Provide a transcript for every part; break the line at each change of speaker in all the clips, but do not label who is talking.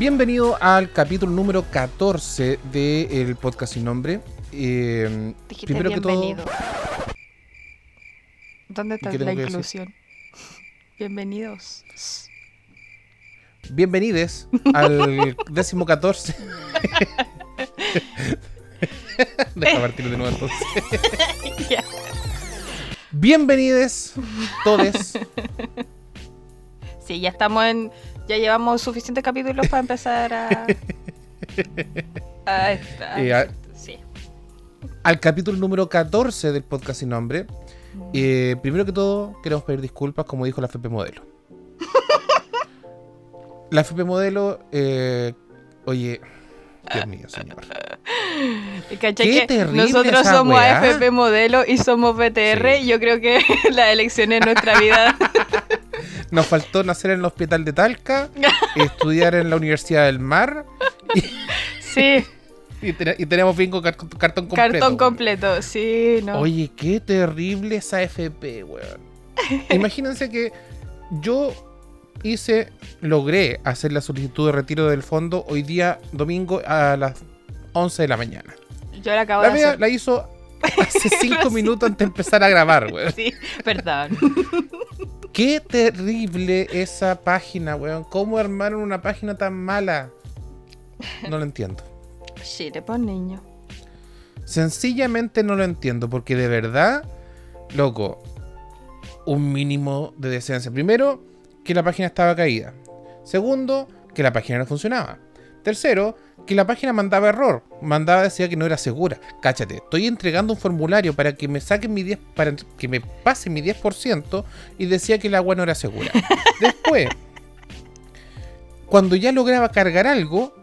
Bienvenido al capítulo número 14 del podcast sin nombre. Eh, primero que todo,
bienvenido. ¿Dónde está la inclusión? Bienvenidos.
bienvenides al décimo 14. Deja partir de nuevo entonces. Bienvenides todes.
Sí, ya estamos en. Ya llevamos suficientes capítulos para empezar a. a, a-
Eh, a-
sí.
al capítulo número 14 del podcast sin nombre. Eh, primero que todo, queremos pedir disculpas, como dijo la FP Modelo. la FP Modelo, eh, oye, Dios mío, señor.
Y ¿cachai
Qué terrible
nosotros
esa
somos
weá.
AFP modelo y somos BTR.
Sí.
Yo creo que las elecciones en nuestra vida.
Nos faltó nacer en el hospital de Talca, estudiar en la Universidad del Mar
sí,
y, te- y tenemos car- cartón completo.
cartón
weón.
completo. Sí, no.
Oye, qué terrible esa FP, weón. Imagínense que yo hice, logré hacer la solicitud de retiro del fondo hoy día domingo a las 11 de la mañana.
Yo la acabo
La
de
mía
hacer.
la hizo hace 5
Sí.
minutos antes de empezar a grabar, weón.
Sí, perdón.
Qué terrible esa página, weón. ¿Cómo armaron una página tan mala? No lo entiendo.
Chile, por niño.
Sencillamente no lo entiendo, porque de verdad, loco, un mínimo de decencia. Primero, que la página estaba caída. Segundo, que la página no funcionaba. Tercero, que la página mandaba error. Mandaba, decía que no era segura. Cáchate, estoy entregando un formulario para que me saquen mi 10, para que me pase mi 10% y decía que el agua no era segura. Después, cuando ya lograba cargar algo,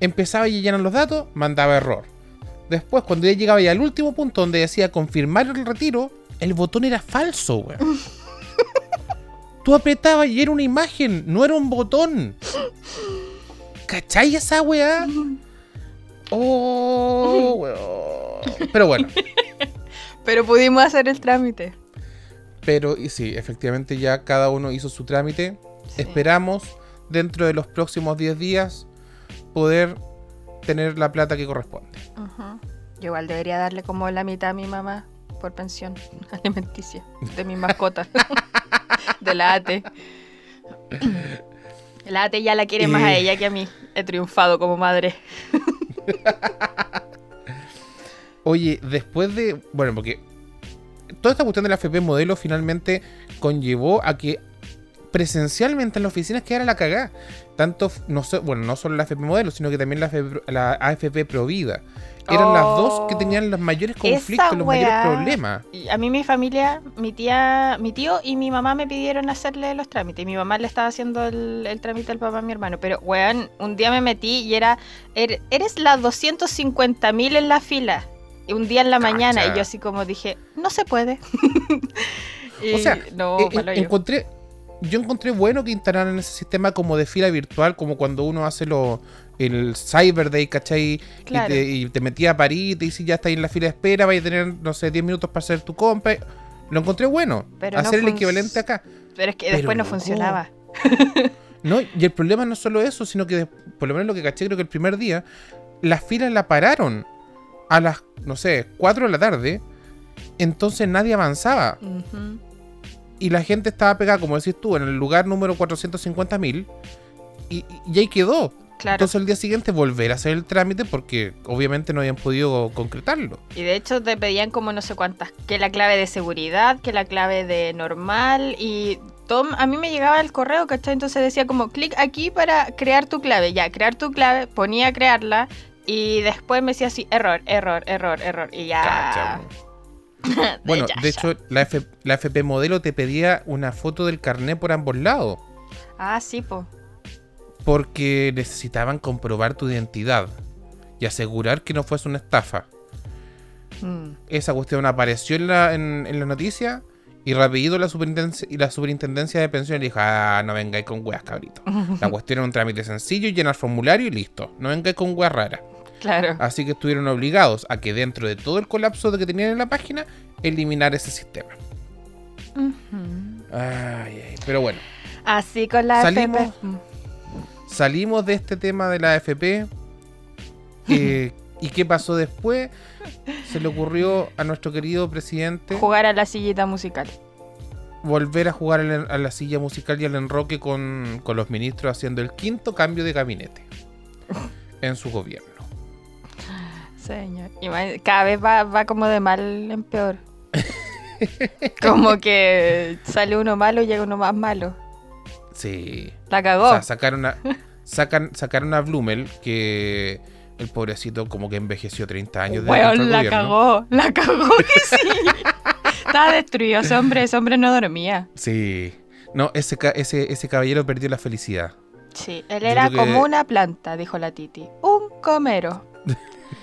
empezaba a llenar los datos, mandaba error. Después, cuando ya llegaba ya al último punto donde decía confirmar el retiro, el botón era falso, weón. Tú apretabas y era una imagen, no era un botón. ¿Cachai esa weá? Oh, weón. Pero bueno,
Pero pudimos hacer el trámite.
pero y sí, efectivamente ya cada uno hizo su trámite.
Sí.
Esperamos dentro de los próximos 10 días poder tener la plata que corresponde.
Yo igual debería darle como la mitad a mi mamá por pensión alimenticia de mi mascota. de la ATE. La ATE ya la quiere más a ella que a mí. He triunfado como madre.
Oye, después de. Bueno, porque toda esta cuestión de la FP modelo finalmente conllevó a que presencialmente en las oficinas quedara la cagada. Tanto, no sé, bueno, no solo la FP modelo, sino que también la, FP la AFP Provida. Eran las dos que
Oh.
tenían los mayores
Esa
conflictos, los mayores problemas.
A mí mi familia, mi tía, mi tío y mi mamá me pidieron hacerle los trámites. Y mi mamá le estaba haciendo el, el trámite al papá a mi hermano. Pero, weón, un día me metí y era, er- eres la 250 mil en la fila. Y un día en la mañana. Y yo así como dije, no se puede. Y
O sea,
no,
Eh, eh, encontré, yo encontré bueno que instalaran ese sistema como de fila virtual, como cuando uno hace lo, el Cyber Day, ¿cachai?
Claro.
Y, te, y te metía a París y te dice ya está ahí en la fila de espera, vais a tener, no sé, 10 minutos para hacer tu compra. Lo encontré bueno.
Pero no
hacer el equivalente acá.
Pero es que
pero
después no
no.
funcionaba.
No, y el problema no es solo eso, sino que por lo menos lo que caché, creo que el primer día, las filas la pararon a las, no sé, 4 de la tarde. Entonces nadie avanzaba. Y la gente estaba pegada, como decís tú, en el lugar número 450.000 y, y ahí quedó.
Claro.
Entonces al día siguiente volver a hacer el trámite porque obviamente no habían podido concretarlo.
Y de hecho te pedían como no sé cuántas, que la clave de seguridad, que la clave de normal y todo, a mí me llegaba el correo, ¿cachai? Entonces decía como clic aquí para crear tu clave, ya, crear tu clave, ponía a crearla y después me decía así, error, error, error, error y ya.
Cacha, Bueno, de hecho, la, F- la FP modelo te pedía una foto del carnet por ambos lados
Ah, sí, po.
porque necesitaban comprobar tu identidad y asegurar que no fuese una estafa.
Mm.
Esa cuestión apareció en la, en, en la noticia y rapidito la superintendencia, y la superintendencia de pensiones le dijo, ah, no vengáis con weas, cabrito. La cuestión era un trámite sencillo, llenar formulario y listo. No vengáis con weas raras.
Claro.
Así que estuvieron obligados a que dentro de todo el colapso de que tenían en la página, eliminar ese sistema. Ay, ay, pero bueno,
Así con la
Salimos-
FP. Mm.
salimos de este tema de la AFP. eh, ¿Y qué pasó después? Se le ocurrió a nuestro querido presidente
Jugar a la sillita musical.
volver a jugar a la silla musical y al enroque con, con los ministros haciendo el quinto cambio de gabinete en su gobierno.
Señor. Cada vez va, va como de mal en peor. como que sale uno malo y llega uno más malo.
Sí.
La cagó.
O sea, sacaron a, sacan, sacaron a Blumel, que el pobrecito como que envejeció 30 años
Weón,
al
la
gobierno.
cagó. La cagó que sí. Estaba destruido ese hombre. Ese hombre no dormía.
Sí. No, ese, ese, ese caballero perdió la felicidad.
Sí, él
Yo
era
que-
como una planta, dijo la Titi. Un comero.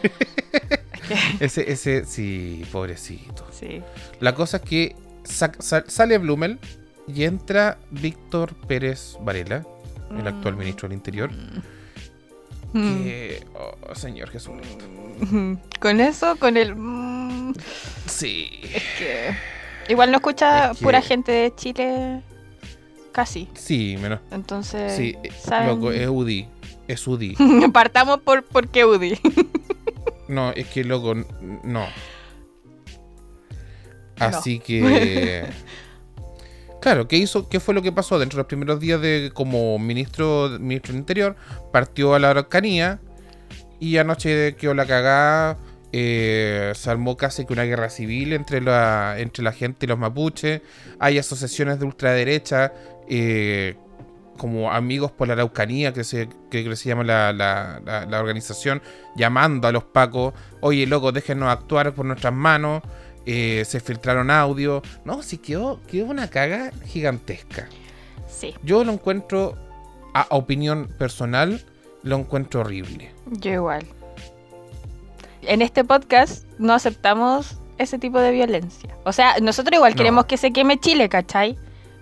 Ese, ese, sí, pobrecito.
Sí.
La cosa es que sa- sa- sale Blumel y entra Víctor Pérez Varela, el actual
Mm.
ministro del Interior.
Mm.
Que, oh, señor.
Mm. Con eso, con el... mm,
Sí.
es que... Igual no escucha
Es que-
pura gente de Chile. Casi.
Sí, menos.
Entonces,
Sí, eh,
¿saben?
loco, es UDI. Es UDI.
Partamos por, por qué UDI.
No, es que loco, no. Así que. Claro, ¿qué hizo? ¿Qué fue lo que pasó? Dentro de los primeros días de como ministro, ministro del Interior, partió a la Araucanía y anoche quedó la cagada. eh, se armó casi que una guerra civil entre la, entre la gente y los mapuches. Hay asociaciones de ultraderecha, eh, como Amigos por la Araucanía, que se, que, que se llama la, la- la- la organización, llamando a los pacos, oye, loco, déjenos actuar por nuestras manos. eh, se filtraron audio. No, sí quedó, quedó una caga gigantesca.
Sí,
Yo lo encuentro, a, opinión personal, lo encuentro horrible.
yo igual. En este podcast no aceptamos ese tipo de violencia. O sea, nosotros igual
No.
queremos que se queme Chile, ¿cachai?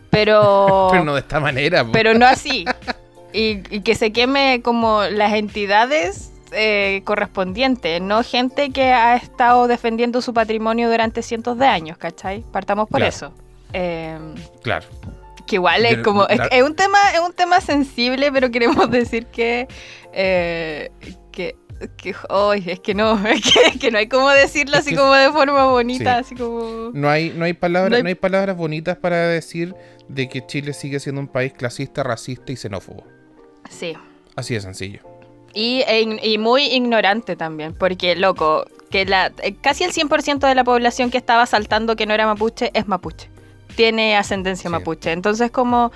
Pero...
Pero no de esta manera. po.
pero no así. Y, y que se queme como las entidades eh, correspondientes, no gente que ha estado defendiendo su patrimonio durante cientos de años, ¿cachai? Partamos por
Claro.
eso. Eh,
Claro.
que igual es como es, un tema es un tema sensible pero queremos decir que eh, que que es que no es que, que no hay como decirlo así como de forma bonita
Sí.
así como
No hay, no hay palabras,
No hay...
palabras bonitas para decir de que Chile sigue siendo un país clasista, racista y xenófobo.
sí
Así de sencillo.
y, e y muy ignorante también porque loco que la eh, casi el 100% de la población que estaba saltando que no era mapuche es mapuche tiene ascendencia
Sí.
mapuche entonces como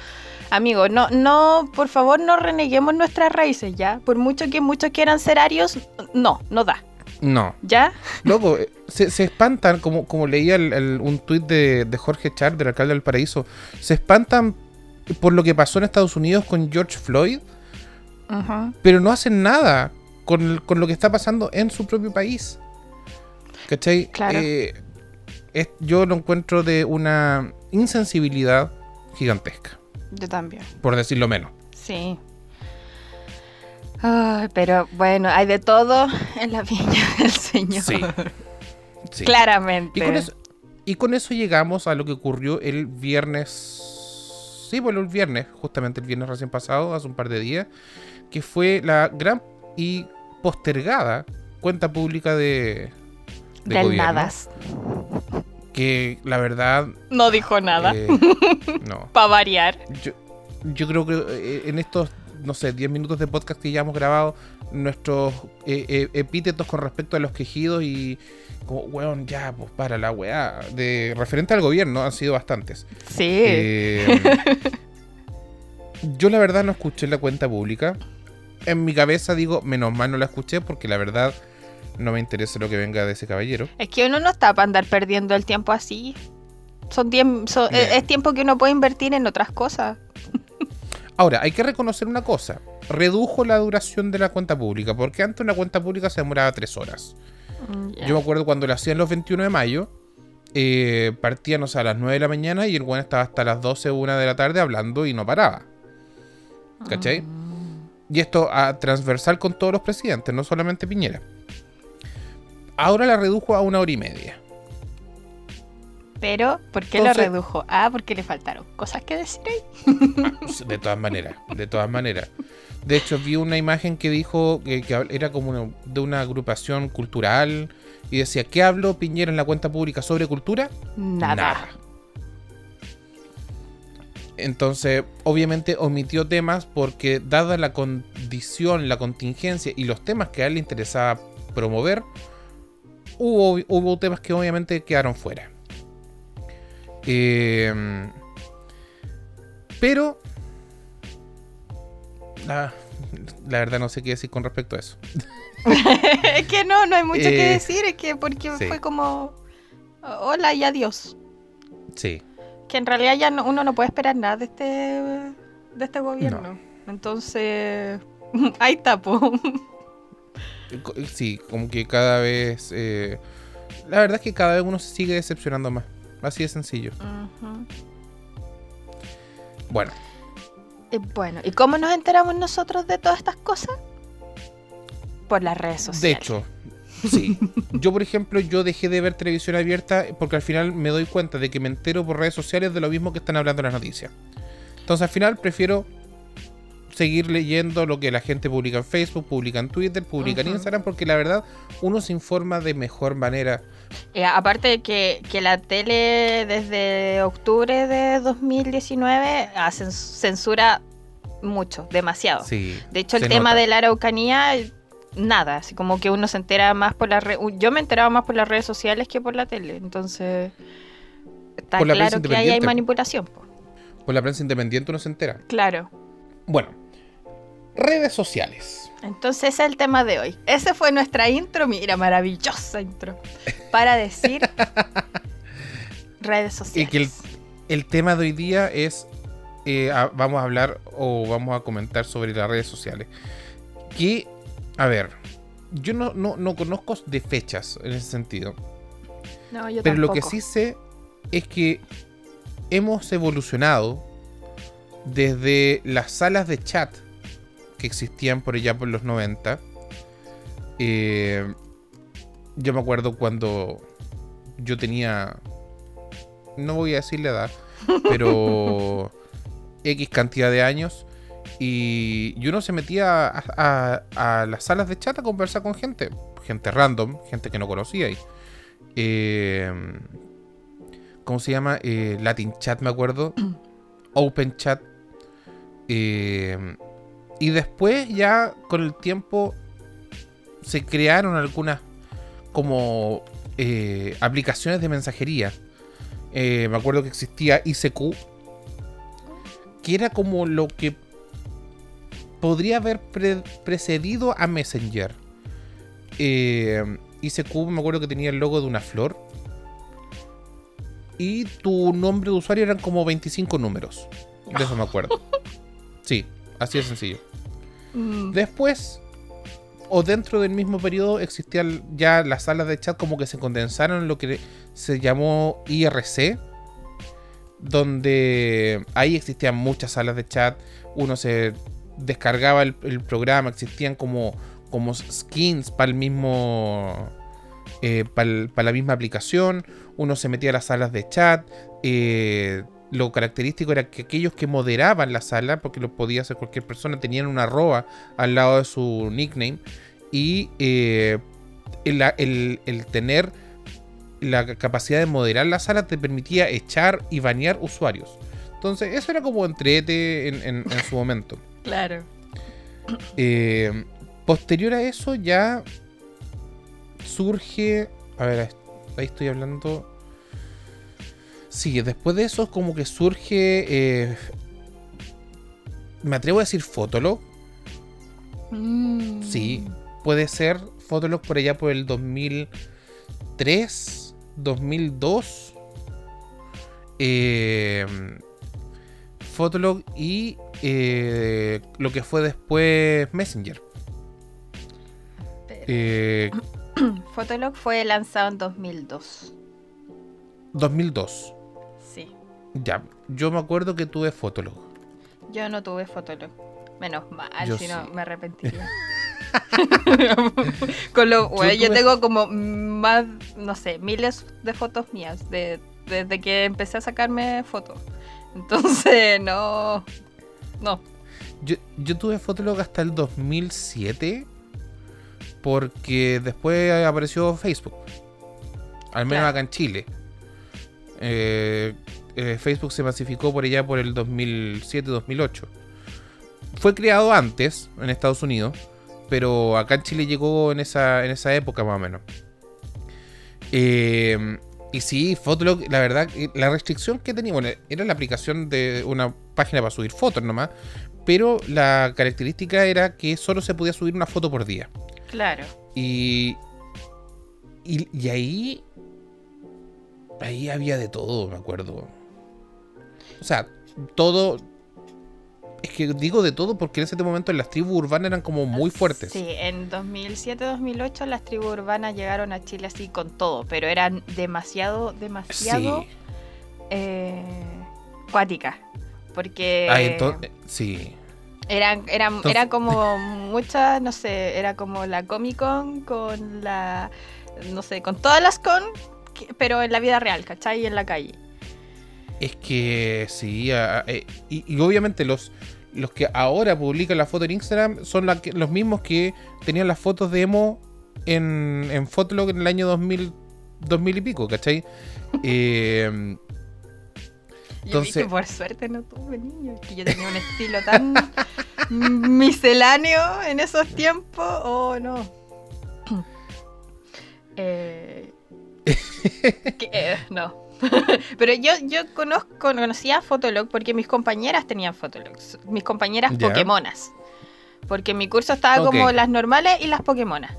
Amigo, no, no, por favor, no reneguemos nuestras raíces, ¿ya? Por mucho que muchos quieran ser arios, no, no da,
No.
¿ya?
Loco, eh, se, se espantan, como, como leía el- el- un tuit de, de Jorge Char, del alcalde del Paraíso, se espantan por lo que pasó en Estados Unidos con George Floyd, pero no hacen nada con, con lo que está pasando en su propio país. ¿Cachai?
Claro.
Eh, es- yo lo encuentro de una insensibilidad gigantesca,
Yo también.
por decirlo menos.
Sí. Ay, pero bueno, hay de todo en la viña del Señor.
Sí. Sí.
Claramente.
Y con, eso, y con eso llegamos a lo que ocurrió el viernes. Sí, bueno, el viernes, justamente el viernes recién pasado, hace un par de días, que fue la gran y postergada cuenta pública de, de
Del
gobierno,
nadas.
Que la verdad,
No dijo nada.
eh, no.
Para variar.
Yo, yo creo que eh, en estos, no sé, 10 minutos de podcast que ya hemos grabado, nuestros eh, eh, epítetos con respecto a los quejidos y como, weón, ya, pues para la weá, de referente al gobierno han sido bastantes.
Sí.
Eh, yo la verdad no escuché la cuenta pública. En mi cabeza digo, menos mal no la escuché porque la verdad no me interesa lo que venga de ese caballero.
Es que uno no está para andar perdiendo el tiempo así. Son son- es tiempo que uno puede invertir en otras cosas.
Ahora, hay que reconocer una cosa. Redujo la duración de la cuenta pública, porque antes una cuenta pública se demoraba tres horas.
Mm,
Yo me acuerdo cuando lo hacían los 21 de mayo, eh, partían o sea, a las 9 de la mañana y el weón estaba hasta las 12 o 1 de la tarde hablando y no paraba. ¿Cachai? Y esto a transversal con todos los presidentes, no solamente Piñera. Ahora la redujo a una hora y media.
Pero, ¿por qué
Entonces-
lo redujo? Ah, porque le faltaron cosas que decir ahí.
De todas maneras, de todas maneras. De hecho, vi una imagen que dijo que, que era como una- de una agrupación cultural y decía, ¿qué habló Piñera en la cuenta pública sobre cultura?
Nada.
Entonces, obviamente omitió temas porque dada la condición, la contingencia y los temas que a él le interesaba promover, hubo, hubo temas que obviamente quedaron fuera. Eh, pero, la, la verdad no sé qué decir con respecto a eso.
es que no, no hay mucho que
Eh,
decir, es que porque
sí.
fue como hola y adiós.
Sí,
Que en realidad ya no- uno no puede esperar nada de este de este gobierno. Entonces, ahí está, po.
Sí, como que cada vez... eh, la verdad es que cada vez uno se sigue decepcionando más. Así de sencillo.
Ujú.
Bueno,
Y bueno, ¿y cómo nos enteramos nosotros de todas estas cosas? Por las redes sociales.
De hecho, sí. Yo, por ejemplo, yo dejé de ver televisión abierta porque al final me doy cuenta de que me entero por redes sociales de lo mismo que están hablando en las noticias. Entonces, al final prefiero seguir leyendo lo que la gente publica en Facebook, publica en Twitter, publica en. Instagram, porque la verdad uno se informa de mejor manera.
Eh, aparte de que, que la tele desde octubre de 2019 hacen censura mucho, demasiado.
Sí.
De hecho, el tema
nota.
de la Araucanía, nada, así como que uno se entera más por las redes. Yo me enteraba más por las redes sociales que por la tele, entonces está
Por
claro que ahí hay manipulación. po.
Por la prensa independiente uno se entera.
Claro.
Bueno, redes sociales.
Entonces ese es el tema de hoy. Ese fue nuestra intro, mira, maravillosa intro, para decir redes
Y
sociales.
que el, el tema de hoy día es, eh, a- vamos a hablar o vamos a comentar sobre las redes sociales. Que, a ver, yo no, no, no conozco de fechas en ese sentido.
No, yo
Pero lo que sí sé es que hemos evolucionado desde las salas de chat que existían por allá por los 90. Eh, yo me acuerdo cuando yo tenía, no voy a decir la edad, pero X cantidad de años. Y, y uno se metía a, a- a las salas de chat a conversar con gente, gente random, gente que no conocía. Y, eh, ¿Cómo se llama? Eh, Latin Chat, me acuerdo. Open Chat. Eh, y después ya con el tiempo se crearon algunas como eh, aplicaciones de mensajería. Eh, me acuerdo que existía ICQ, que era como lo que podría haber pre- precedido a Messenger. Eh, ICQ me acuerdo que tenía el logo de una flor. Y tu nombre de usuario eran como 25 números. De eso me acuerdo. Sí, así de sencillo.
Mm,
Después, o dentro del mismo periodo, existían ya las salas de chat como que se condensaron en lo que se llamó IRC, donde ahí existían muchas salas de chat, uno se descargaba el, el programa, existían como, como skins para el mismo... para la misma aplicación, uno se metía a las salas de chat, eh, lo característico era que aquellos que moderaban la sala, porque lo podía hacer cualquier persona, tenían una arroba al lado de su nickname. Y eh, el, el- el tener la capacidad de moderar la sala te permitía echar y banear usuarios. Entonces, eso era como entrete en, en- en su momento.
claro.
Eh, posterior a eso ya surge... A ver, ahí estoy hablando... Sí, después de eso como que surge... eh, me atrevo a decir Fotolog.
Mm.
Sí, puede ser Fotolog por allá por el 2003, 2002. Eh, Fotolog y eh, lo que fue después Messenger. Eh,
Fotolog fue lanzado en 2002.
2002. Ya, yo me acuerdo que tuve Fotolog.
Yo no tuve Fotolog. Menos mal,
Yo
si no
sí.
me arrepentiría. Con lo, bueno, yo
tuve-
tengo como más, no sé, miles de fotos mías de desde que empecé a sacarme fotos. Entonces, no. No.
Yo, yo tuve Fotolog hasta el 2007 porque después apareció Facebook. Al menos
Claro.
acá en Chile. Eh, eh, Facebook se masificó por allá por el 2007-2008. Fue creado antes en Estados Unidos, pero acá en Chile llegó en esa, en esa época más o menos. Eh, y sí, Fotolog, la verdad, eh, la restricción que tenía, bueno, era la aplicación de una página para subir fotos nomás, pero la característica era que solo se podía subir una foto por día.
Claro.
Y, y, y ahí, ahí había de todo, me acuerdo. O sea, todo... Es que digo de todo porque en ese momento las tribus urbanas eran como muy fuertes.
Sí, en 2007-2008 las tribus urbanas llegaron a Chile así con todo, pero eran demasiado, demasiado
Sí.
eh, cuáticas. Porque
Ah, entonces, sí.
eran, eran,
entonces-
era como muchas, no sé, era como la Comic Con con la, no sé, con todas las con, pero en la vida real, ¿cachai? Y en la calle.
Es que sí, a- eh, y, y obviamente los, los que ahora publican la foto en Instagram son la que- los mismos que tenían las fotos de emo en, en Fotolog en el año 2000, 2000 y pico, ¿cachai? Eh,
Yo vi
Entonces-
que por suerte no tuve niños, que yo tenía un estilo tan misceláneo en esos tiempos, oh no. Eh, que, eh, no. Pero yo, yo conozco, conocía Fotolog porque mis compañeras tenían Fotolog, mis compañeras. Pokémonas. Porque mi curso estaba como las normales y las Pokémonas.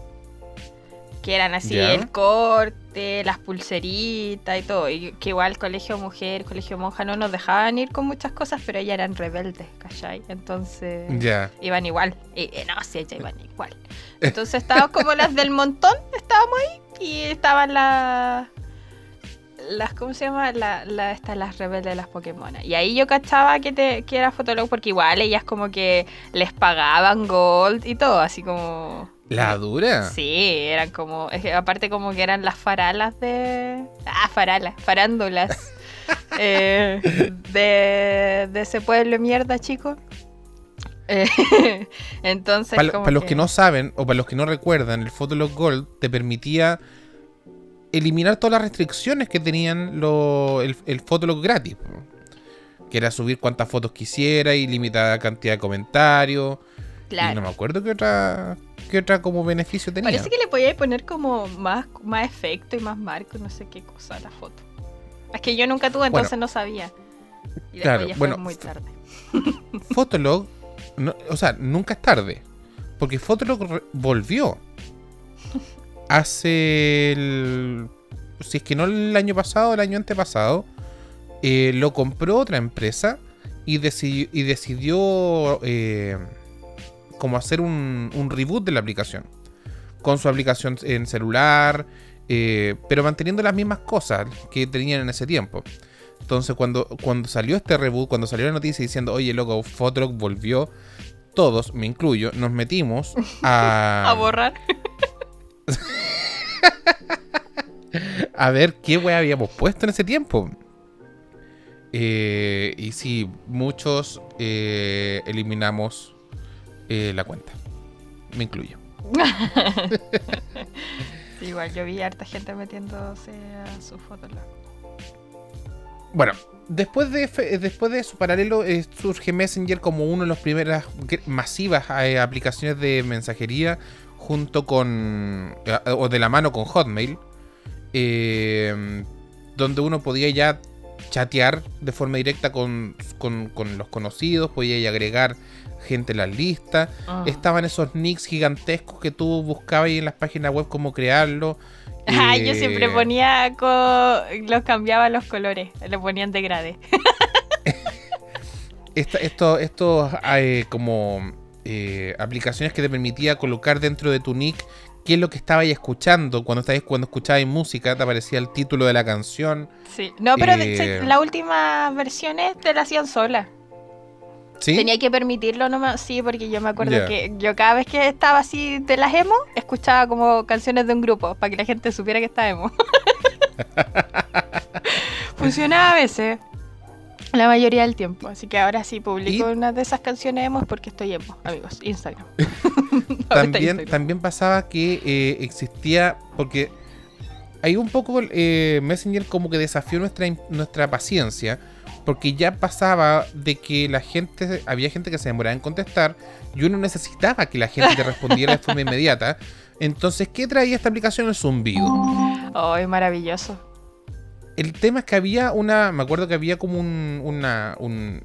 Que eran así el corte, las pulseritas y todo. Y que igual colegio mujer, colegio monja no nos dejaban ir con muchas cosas, pero ellas eran rebeldes, ¿cachai? Entonces
ya.
iban igual. Y, eh, no, sí, ellas iban igual. Entonces estábamos como las del montón, estábamos ahí. Y estaban las. Las, ¿cómo se llama? La, la, estas, las rebeldes de las Pokémon. Y ahí yo cachaba que, te, que era Fotolog porque igual ellas como que les pagaban gold y todo, así como...
¿La dura?
Sí, eran como, es que aparte como que eran las faralas de... Ah, faralas, farándulas. eh, de, de ese pueblo de mierda, chicos. Eh, entonces...
Para,
como
para los que no saben o para los que no recuerdan, el Fotolog Gold te permitía eliminar todas las restricciones que tenían lo- el, el Fotolog gratis. Que era subir cuantas fotos quisiera y limitada cantidad de comentarios. Y
Claro.
no me acuerdo qué otra, qué otra como beneficio tenía.
Parece que le podíais poner como más, más efecto y más marco, no sé qué cosa a la foto. Es que yo nunca tuve,
Bueno.
entonces no sabía. Y después
Claro,
ya
bueno,
fue muy tarde.
Fotolog, no- o sea, nunca es tarde. Porque Fotolog volvió. Hace el. Si es que no el año pasado, el año antepasado. eh, lo compró otra empresa. Y decidió, y decidió eh, como hacer un, un reboot de la aplicación. Con su aplicación en celular. eh, pero manteniendo las mismas cosas que tenían en ese tiempo. Entonces, cuando, cuando salió este reboot, cuando salió la noticia diciendo, oye, loco, Fotolog volvió, todos, me incluyo, nos metimos a,
A borrar.
a ver qué wea habíamos puesto en ese tiempo. Eh, y sí, muchos eh, eliminamos eh, la cuenta. Me incluyo.
Sí, igual yo vi harta gente metiéndose a su foto.
Bueno, después de, después de eso, paralelo, eh, surge Messenger como una de las primeras masivas eh, aplicaciones de mensajería junto con, eh, o de la mano con Hotmail, eh, donde uno podía ya chatear de forma directa con, con- con los conocidos, podía ya agregar gente en las listas.
Ah.
Estaban esos nicks gigantescos que tú buscabas en las páginas web cómo crearlo.
Ah, yo
Eh,
siempre ponía, co- los cambiaba los colores, le ponían degradé.
esta- esto, estos eh, como eh, aplicaciones que te permitía colocar dentro de tu nick qué es lo que estabas escuchando. Cuando cuando escuchabas música, te aparecía el título de la canción.
Sí, no, pero
Eh.
las últimas versiones te la hacían sola.
¿Sí?
Tenía que permitirlo nomás, sí, porque yo me acuerdo que yo cada vez que estaba así de las emo, escuchaba como canciones de un grupo, para que la gente supiera que estaba emo. Funcionaba a veces. La mayoría del tiempo. Así que ahora sí publico una de esas canciones emo porque estoy emo, amigos. Instagram.
también, también pasaba que eh, existía. Porque hay un poco eh, Messenger como que desafió nuestra, nuestra paciencia. Porque ya pasaba de que la gente, había gente que se demoraba en contestar y uno necesitaba que la gente te respondiera de forma inmediata. Entonces, ¿qué traía esta aplicación? El zumbido.
Oh, es maravilloso
el tema es que había una. Me acuerdo que había como un. Una, un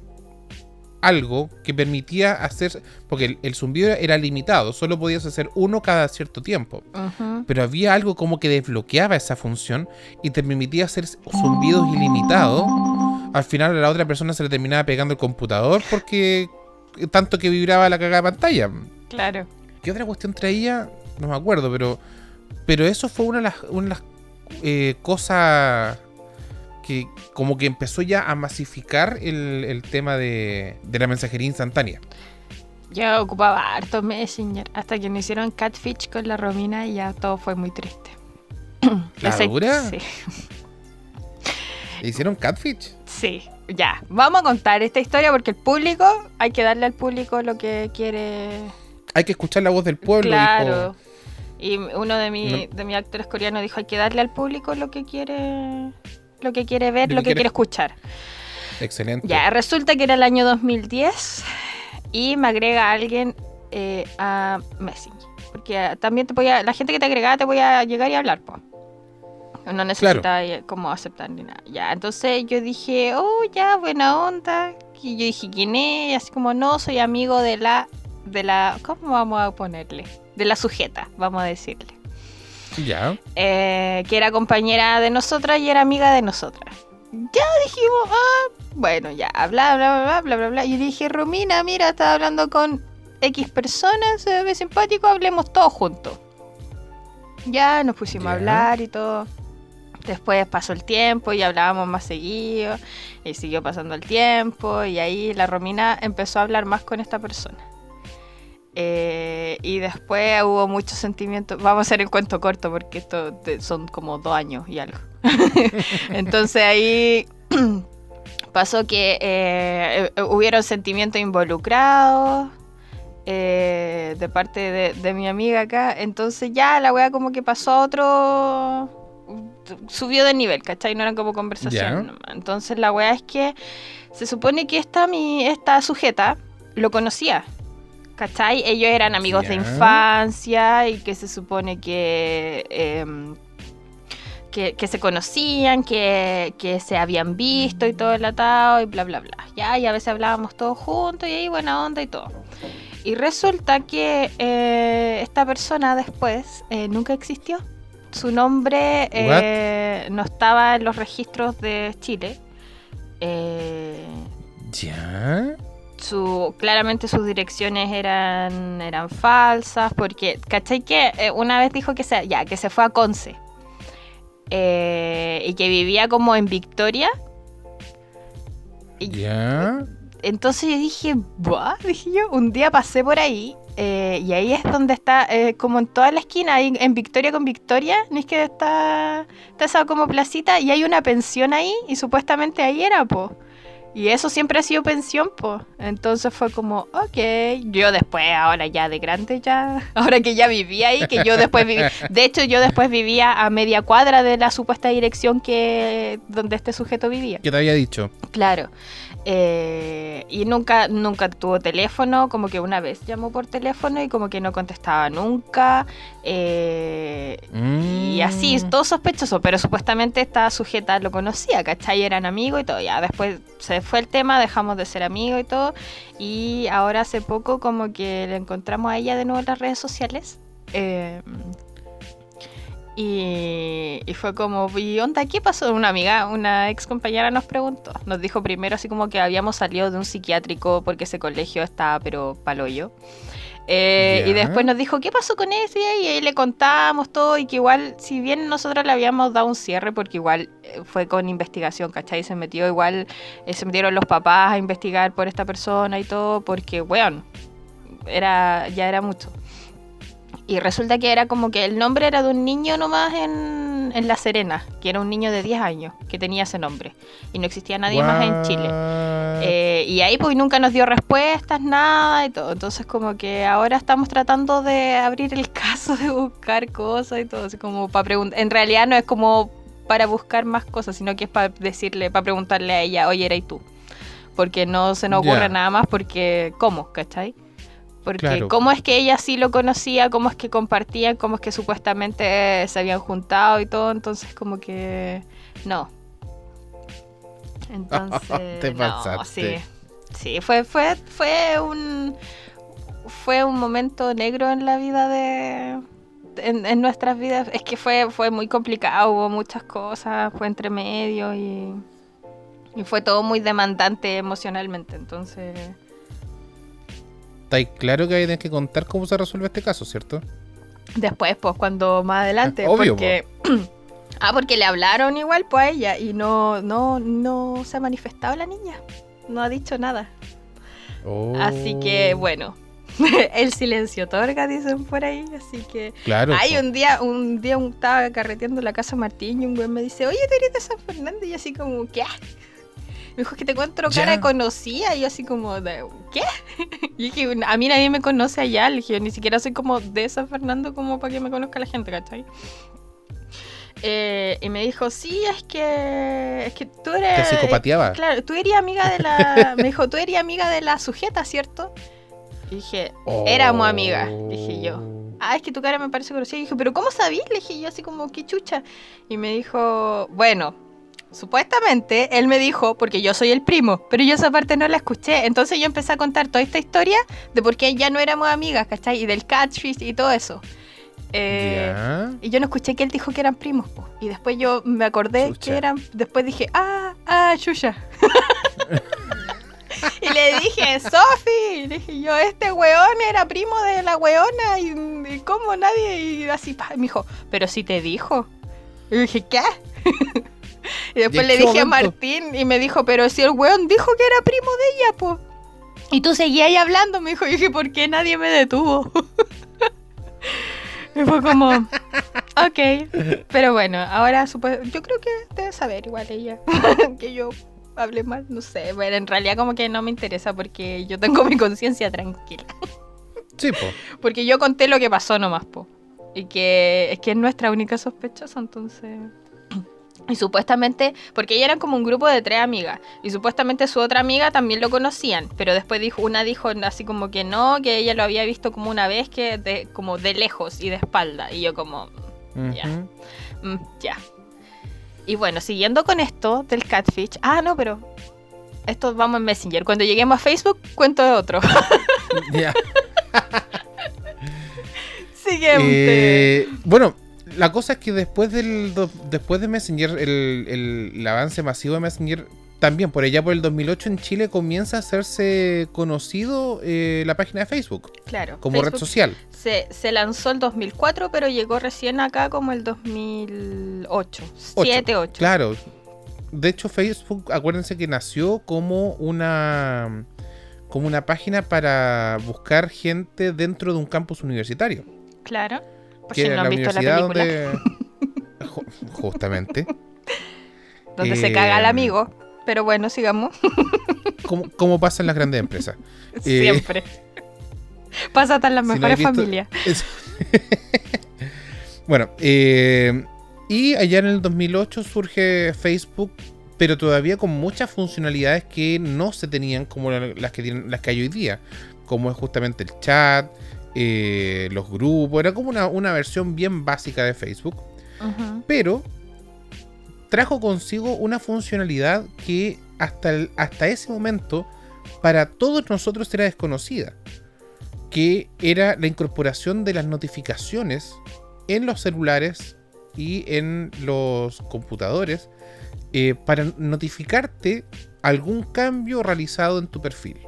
algo que permitía hacer. Porque el, zumbido era limitado, solo podías hacer uno cada cierto tiempo. Pero había algo como que desbloqueaba esa función y te permitía hacer zumbidos ilimitados. Al final a la otra persona se le terminaba pegando el computador porque tanto que vibraba la cagada de pantalla.
Claro.
¿Qué otra cuestión traía? No me acuerdo, pero. Pero eso fue una de las, una de las eh, cosas que como que empezó ya a masificar el, tema de, la mensajería instantánea.
Yo ocupaba harto Messenger hasta que me hicieron catfish con la Romina y ya todo fue muy triste.
¿La dura? Sí. hicieron catfish?
Sí, ya. Vamos a contar esta historia porque el público, hay que darle al público lo que quiere.
Hay que escuchar la voz del pueblo.
Claro. Y uno de, mi, de mis actores coreanos dijo, hay que darle al público lo que quiere lo que quiere ver, lo que, quiere... escuchar.
Excelente.
Ya, resulta que era el año 2010 y me agrega alguien eh, a Messenger. Porque también te voy a, la gente que te agregaba te voy a llegar y hablar, pues. No necesita eh, como aceptar ni nada. Ya, entonces yo dije, oh, ya, buena onda. Y yo dije, ¿quién es? así como, no, soy amigo de la, de la, ¿cómo vamos a ponerle? De la sujeta, vamos a decirle.
Ya.
Eh, que era compañera de nosotras y era amiga de nosotras. Ya dijimos, ah, bueno, ya, bla, bla, bla, bla, bla, bla. Y dije, Romina, mira, estaba hablando con X personas, se ve simpático, hablemos todos juntos. Ya nos pusimos a hablar y todo. Después pasó el tiempo y hablábamos más seguido. Y siguió pasando el tiempo. Y ahí la Romina empezó a hablar más con esta persona. Eh, y después hubo muchos sentimientos. Vamos a hacer el cuento corto porque esto son como dos años y algo. Entonces ahí pasó que eh, eh, hubieron sentimientos involucrados de parte de, mi amiga acá. Entonces ya la wea como que pasó a otro. Subió de nivel, ¿cachai? No eran como conversación. Entonces la wea es que se supone que esta, mi, esta sujeta lo conocía ¿Cachai? Ellos eran amigos de infancia y que se supone que, em, que, se conocían, que, se habían visto y todo el atado y bla, bla, bla. Ya, y a veces hablábamos todos juntos y ahí buena onda y todo. Y resulta que eh, esta persona después eh, nunca existió. Su nombre eh, no estaba en los registros de Chile.
¿Ya?
Su, claramente sus direcciones eran, eran falsas, porque, ¿cachai? Que eh, una vez dijo que se, ya, que se fue a Conce eh, y que vivía como en Victoria.
¿Ya?
Entonces yo dije, ¿Buah? Dije yo, un día pasé por ahí eh, y ahí es donde está, como en toda la esquina, ahí en Victoria con Victoria, no es que está, está esa como placita y hay una pensión ahí y supuestamente ahí era, po. Y eso siempre ha sido pensión, pues. Entonces fue como, ok. Yo después, ahora ya de grande, ya. Ahora que ya vivía ahí, que yo después vivía. De hecho, yo después vivía a media cuadra de la supuesta dirección que donde este sujeto vivía.
¿Qué te había dicho?
Claro. Eh, y nunca, nunca tuvo teléfono, como que una vez llamó por teléfono y como que no contestaba nunca. Eh, y así, mm. todo sospechoso, pero supuestamente esta sujeta lo conocía, ¿cachai? Eran amigos y todo. Ya después se fue el tema, dejamos de ser amigos y todo. Y ahora hace poco como que le encontramos a ella de nuevo en las redes sociales. Eh, y, fue como, ¿y onda? ¿Qué pasó? Una amiga, una ex compañera nos preguntó. Nos dijo primero así como que habíamos salido de un psiquiátrico porque ese colegio estaba pero paloyo. Eh, y después nos dijo, ¿qué pasó con ese? Y ahí le contamos todo y que igual, si bien nosotros le habíamos dado un cierre, porque igual eh, fue con investigación, ¿cachai? Se metió igual, eh, se metieron los papás a investigar por esta persona y todo, porque, bueno, era, ya era mucho. Y resulta que era como que el nombre era de un niño nomás en, en, La Serena, que era un niño de 10 años que tenía ese nombre. Y no existía nadie más en Chile. Eh, y ahí pues nunca nos dio respuestas, nada y todo. Entonces como que ahora estamos tratando de abrir el caso, de buscar cosas y todo. Así como para preguntar. En realidad no es como para buscar más cosas, sino que es para decirle, para preguntarle a ella, oye, eres tú. Porque no se nos ocurre nada más porque, ¿cómo? ¿Cachai? Porque
Claro.
cómo es que ella sí lo conocía, cómo es que compartían, cómo es que supuestamente se habían juntado y todo, entonces como que no. Entonces,
Te
no, sí. Sí, fue, fue, fue un fue un momento negro en la vida de en, en nuestras vidas. Es que fue, fue muy complicado, hubo muchas cosas, fue entre medio y, y fue todo muy demandante emocionalmente. Entonces,
Está claro que hay que contar cómo se resuelve este caso, ¿cierto?
después, pues, cuando más adelante,
Obvio,
porque ah, porque le hablaron igual pues a ella y no, no, no se ha manifestado la niña, no ha dicho nada. Así que
Oh.
bueno, el silencio otorga, dicen por ahí, así que
Claro.
Ay,
po.
un día, un día un- estaba carreteando la casa Martín y un güey me dice, oye, tú eres de San Fernando. Y así como, ¿qué? Me dijo "Es que te encuentro cara
Ya.
conocida. Y yo así como, "¿De- ¿qué? Y dije, a mí nadie me conoce allá. Le dije, ni siquiera soy como de San Fernando como para que me conozca la gente, ¿cachai? Eh, y me dijo, sí, es que, es que tú eres...
Te psicopateaba.
Claro, tú eres amiga de la... me dijo, tú eres amiga de la sujeta, ¿cierto? Y dije, éramos amigas, dije yo.
Oh.
ah, es que tu cara me parece conocida. Y dije, pero ¿cómo sabías? Le dije yo así como, qué chucha. Y me dijo, bueno, supuestamente él me dijo, porque yo soy el primo, pero yo esa parte no la escuché. Entonces yo empecé a contar toda esta historia de por qué ya no éramos amigas, ¿cachai? Y del catfish y todo eso. Eh, y yo no escuché que él dijo que eran primos, po. Y después yo me acordé
Chucha.
que eran. Después dije, ah, ah, Chucha. y le dije, Sofi, dije yo, este weón era primo de la weona. Y, y cómo nadie. Y así, pa, y me dijo, pero si te dijo. Y dije, ¿qué? y después le dije a? Martín y me dijo, pero si el weón dijo que era primo de ella, po. Y tú seguías ahí hablando, me dijo, y dije, ¿por qué nadie me detuvo? y fue como, ok. Pero bueno, ahora supo- yo creo que debe saber igual ella que yo hable mal, no sé. Bueno, en realidad como que no me interesa porque yo tengo mi conciencia tranquila.
Sí, po.
Porque yo conté lo que pasó nomás, po. Y que es que es nuestra única sospechosa, entonces... Y supuestamente, porque ellas eran como un grupo de tres amigas, y supuestamente su otra amiga también lo conocían, pero después dijo, una dijo así como que no, que ella lo había visto como una vez, que de, como de lejos y de espalda, y yo como, Ya. Mm, ya. Y bueno, siguiendo con esto del catfish. Ah, no, pero. Esto vamos en Messenger. Cuando lleguemos a Facebook, cuento de otro.
Ya.
Siguiente.
Eh, bueno, la cosa es que después del después de Messenger, el, el- el avance masivo de Messenger, también por allá por el 2008 en Chile comienza a hacerse conocido eh, la página de Facebook
claro.
como red social.
Se, se lanzó el 2004, pero llegó recién acá como el 2008.
Ocho,
7, 8.
Claro. De hecho, Facebook, acuérdense que nació como una como una página para buscar gente dentro de un campus universitario.
Claro. Por
que
si no han
la
visto la película.
donde Ju- justamente
Donde se
eh,
caga el amigo. Pero bueno, sigamos.
como, como pasa en las grandes empresas. Eh,
Siempre. Pasa hasta en las
si
mejores
visto-
familias.
Es- bueno, eh, y allá en el 2008 surge Facebook, pero todavía con muchas funcionalidades que no se tenían como la- las que, tienen, las que hay hoy día, como es justamente el chat, eh, los grupos, era como una, una versión bien básica de Facebook, pero trajo consigo una funcionalidad que hasta, el- hasta ese momento para todos nosotros era desconocida, que era la incorporación de las notificaciones en los celulares y en los computadores eh, para notificarte algún cambio realizado en tu perfil.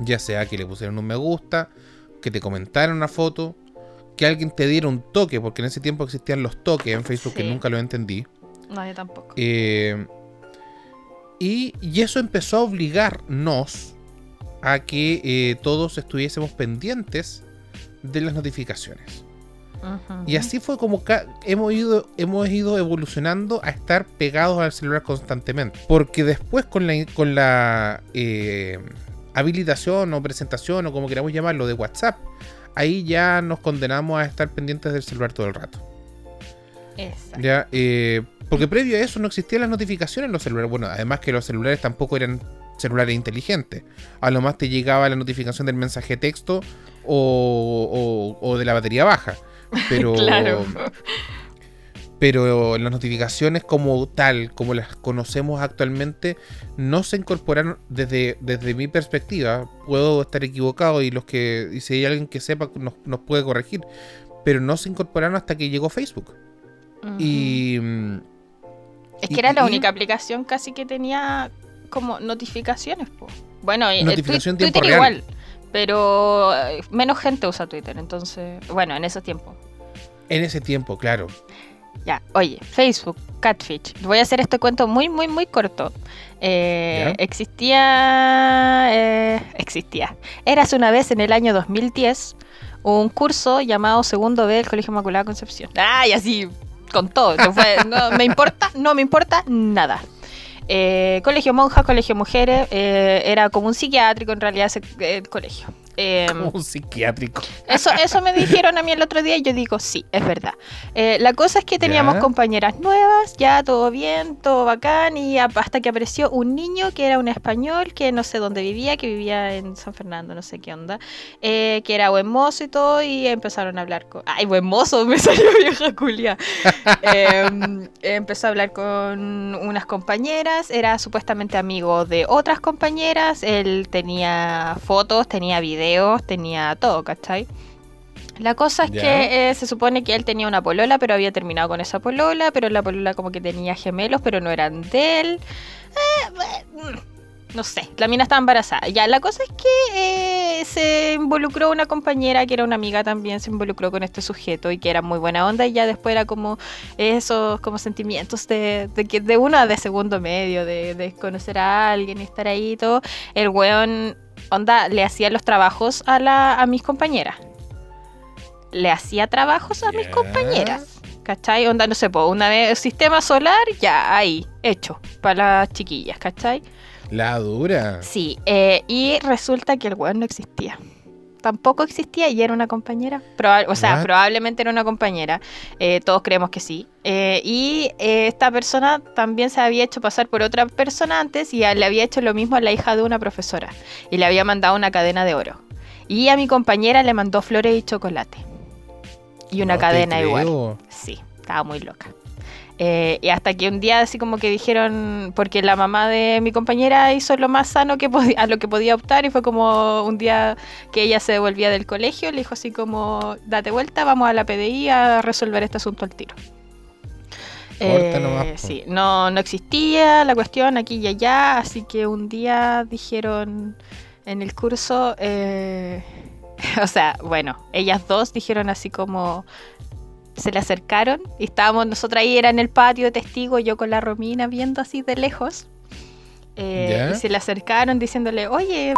Ya sea que le pusieron un me gusta, que te comentaron una foto, que alguien te diera un toque, porque en ese tiempo existían los toques en Facebook que nunca lo entendí.
No, yo tampoco.
Eh, y, y eso empezó a obligarnos a que eh, todos estuviésemos pendientes de las notificaciones. Y así fue como hemos ido, hemos ido evolucionando a estar pegados al celular constantemente. Porque después con la, con la eh, habilitación o presentación o como queramos llamarlo de WhatsApp, ahí ya nos condenamos a estar pendientes del celular todo el rato.
Exacto.
Ya, eh, porque previo a eso no existían las notificaciones en los celulares. Bueno, además que los celulares tampoco eran celulares inteligentes. A lo más te llegaba la notificación del mensaje texto o, o- o de la batería baja. Pero,
Claro.
Pero las notificaciones como tal, como las conocemos actualmente, no se incorporaron desde, desde mi perspectiva. Puedo estar equivocado y los que y si hay alguien que sepa nos, nos puede corregir. Pero no se incorporaron hasta que llegó Facebook. Y
Es
y-
que era la
y-
única aplicación casi que tenía como notificaciones, po. Bueno, y- eh,
Notificación
Twitter
real.
igual, pero eh, menos gente usa Twitter, entonces, bueno, en esos tiempos.
en ese tiempo, claro.
Ya, oye, Facebook, Catfish. Voy a hacer este cuento muy, muy, muy corto. Eh, existía. eh, existía. Eras una vez en el año 2010 un curso llamado Segundo B del Colegio Inmaculada Concepción. ¡Ay, así! Con todo. No, fue- no me importa, no me importa nada. Eh, colegio monjas, colegio mujeres, era como un psiquiátrico en realidad ese eh, colegio. Eh,
Como un psiquiátrico.
eso, eso me dijeron a mí el otro día y yo digo, sí, es verdad. Eh, la cosa es que teníamos
Ya.
compañeras nuevas, ya todo bien, todo bacán, y hasta que apareció un niño que era un español, que no sé dónde vivía, que vivía en San Fernando, no sé qué onda, eh, que era buen mozo y todo, y empezaron a hablar con... ¡Ay, buen mozo! Me salió vieja culia. Em, empezó a hablar con unas compañeras, era supuestamente amigo de otras compañeras, él tenía fotos, tenía videos, tenía todo, ¿cachai? La cosa es que eh, se supone que él tenía una polola, pero había terminado con esa polola, pero la polola como que tenía gemelos, pero no eran de él. Eh, eh, no sé, la mina estaba embarazada. Ya, la cosa es que eh, se involucró una compañera que era una amiga también, se involucró con este sujeto y que era muy buena onda y ya después era como esos como sentimientos de, de que de uno de segundo medio, de, de conocer a alguien y estar ahí y todo. El weón, onda, le hacía los trabajos a, la, a mis compañeras. Le hacía trabajos a mis compañeras. ¿Cachai? Onda, no sé, po, una vez sistema solar, ya ahí, hecho, para las chiquillas, ¿cachai?
La dura.
Sí, eh, y resulta que el weón no existía. Tampoco existía y era una compañera. Proba- o sea,
What?
probablemente era una compañera. Eh, todos creemos que sí. Eh, y eh, esta persona también se había hecho pasar por otra persona antes y le había hecho lo mismo a la hija de una profesora. Y le había mandado una cadena de oro. Y a mi compañera le mandó flores y chocolate. Y una
No
cadena igual. Sí, estaba muy loca. Eh, y hasta que un día así como que dijeron, porque la mamá de mi compañera hizo lo más sano que podía, a lo que podía optar y fue como un día que ella se devolvía del colegio, le dijo así como, date vuelta, vamos a la PDI a resolver este asunto al tiro.
Nomás, po.
sí, no, no existía la cuestión aquí y allá, así que un día dijeron en el curso, eh, o sea, bueno, ellas dos dijeron así como se le acercaron y estábamos nosotras ahí, era en el patio de testigo, yo con la Romina viendo así de lejos. Eh, y se le acercaron diciéndole, oye,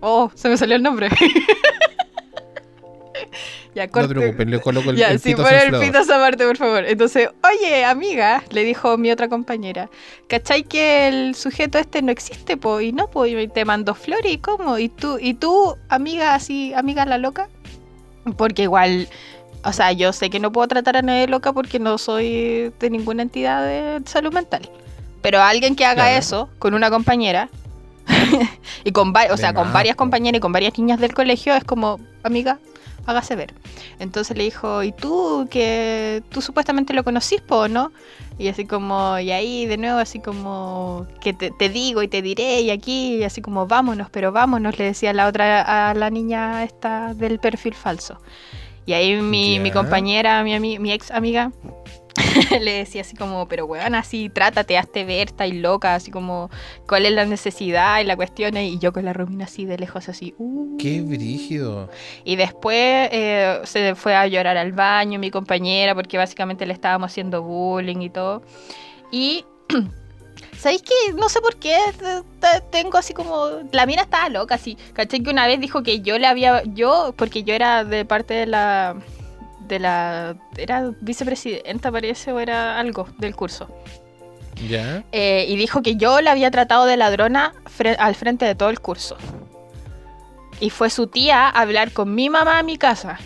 oh, se me salió el nombre. ya,
No te preocupes, le coloco el,
Ya,
el
sí,
pito
el pito a esa parte, por favor. Entonces, oye, amiga, le dijo mi otra compañera, ¿cachai que el sujeto este no existe, po? Y no, po, y te mandó flores, ¿y cómo? ¿Y tú, y tú, amiga, así, amiga la loca? Porque igual, o sea, yo sé que no puedo tratar a nadie loca porque no soy de ninguna entidad de salud mental. Pero alguien que haga
Claro.
eso con una compañera y con, o sea, con varias compañeras y con varias niñas del colegio es como, amiga, hágase ver. Entonces le dijo, ¿y tú que tú supuestamente lo conocís, po, no? Y así como, y ahí de nuevo, así como, que te, te digo y te diré, y aquí, y así como, vámonos, pero vámonos, le decía la otra, a la niña esta del perfil falso. Y ahí mi, mi compañera, mi, ami- mi ex amiga, le decía así como, pero weón, así trátate, hazte ver, está loca, así como, ¿cuál es la necesidad y la cuestión? Y yo con la Romina así de lejos, así, uh.
Qué brígido.
Y después eh, se fue a llorar al baño mi compañera porque básicamente le estábamos haciendo bullying y todo. Y ¿sabéis que no sé por qué te- te- tengo así como la mina estaba loca así. ¿Cachai que una vez dijo que yo le había yo porque yo era de parte de la de la era vicepresidenta parece o era algo del curso.
Ya.
Eh, y dijo que yo la había tratado de ladrona fre- al frente de todo el curso. Y fue su tía a hablar con mi mamá a mi casa,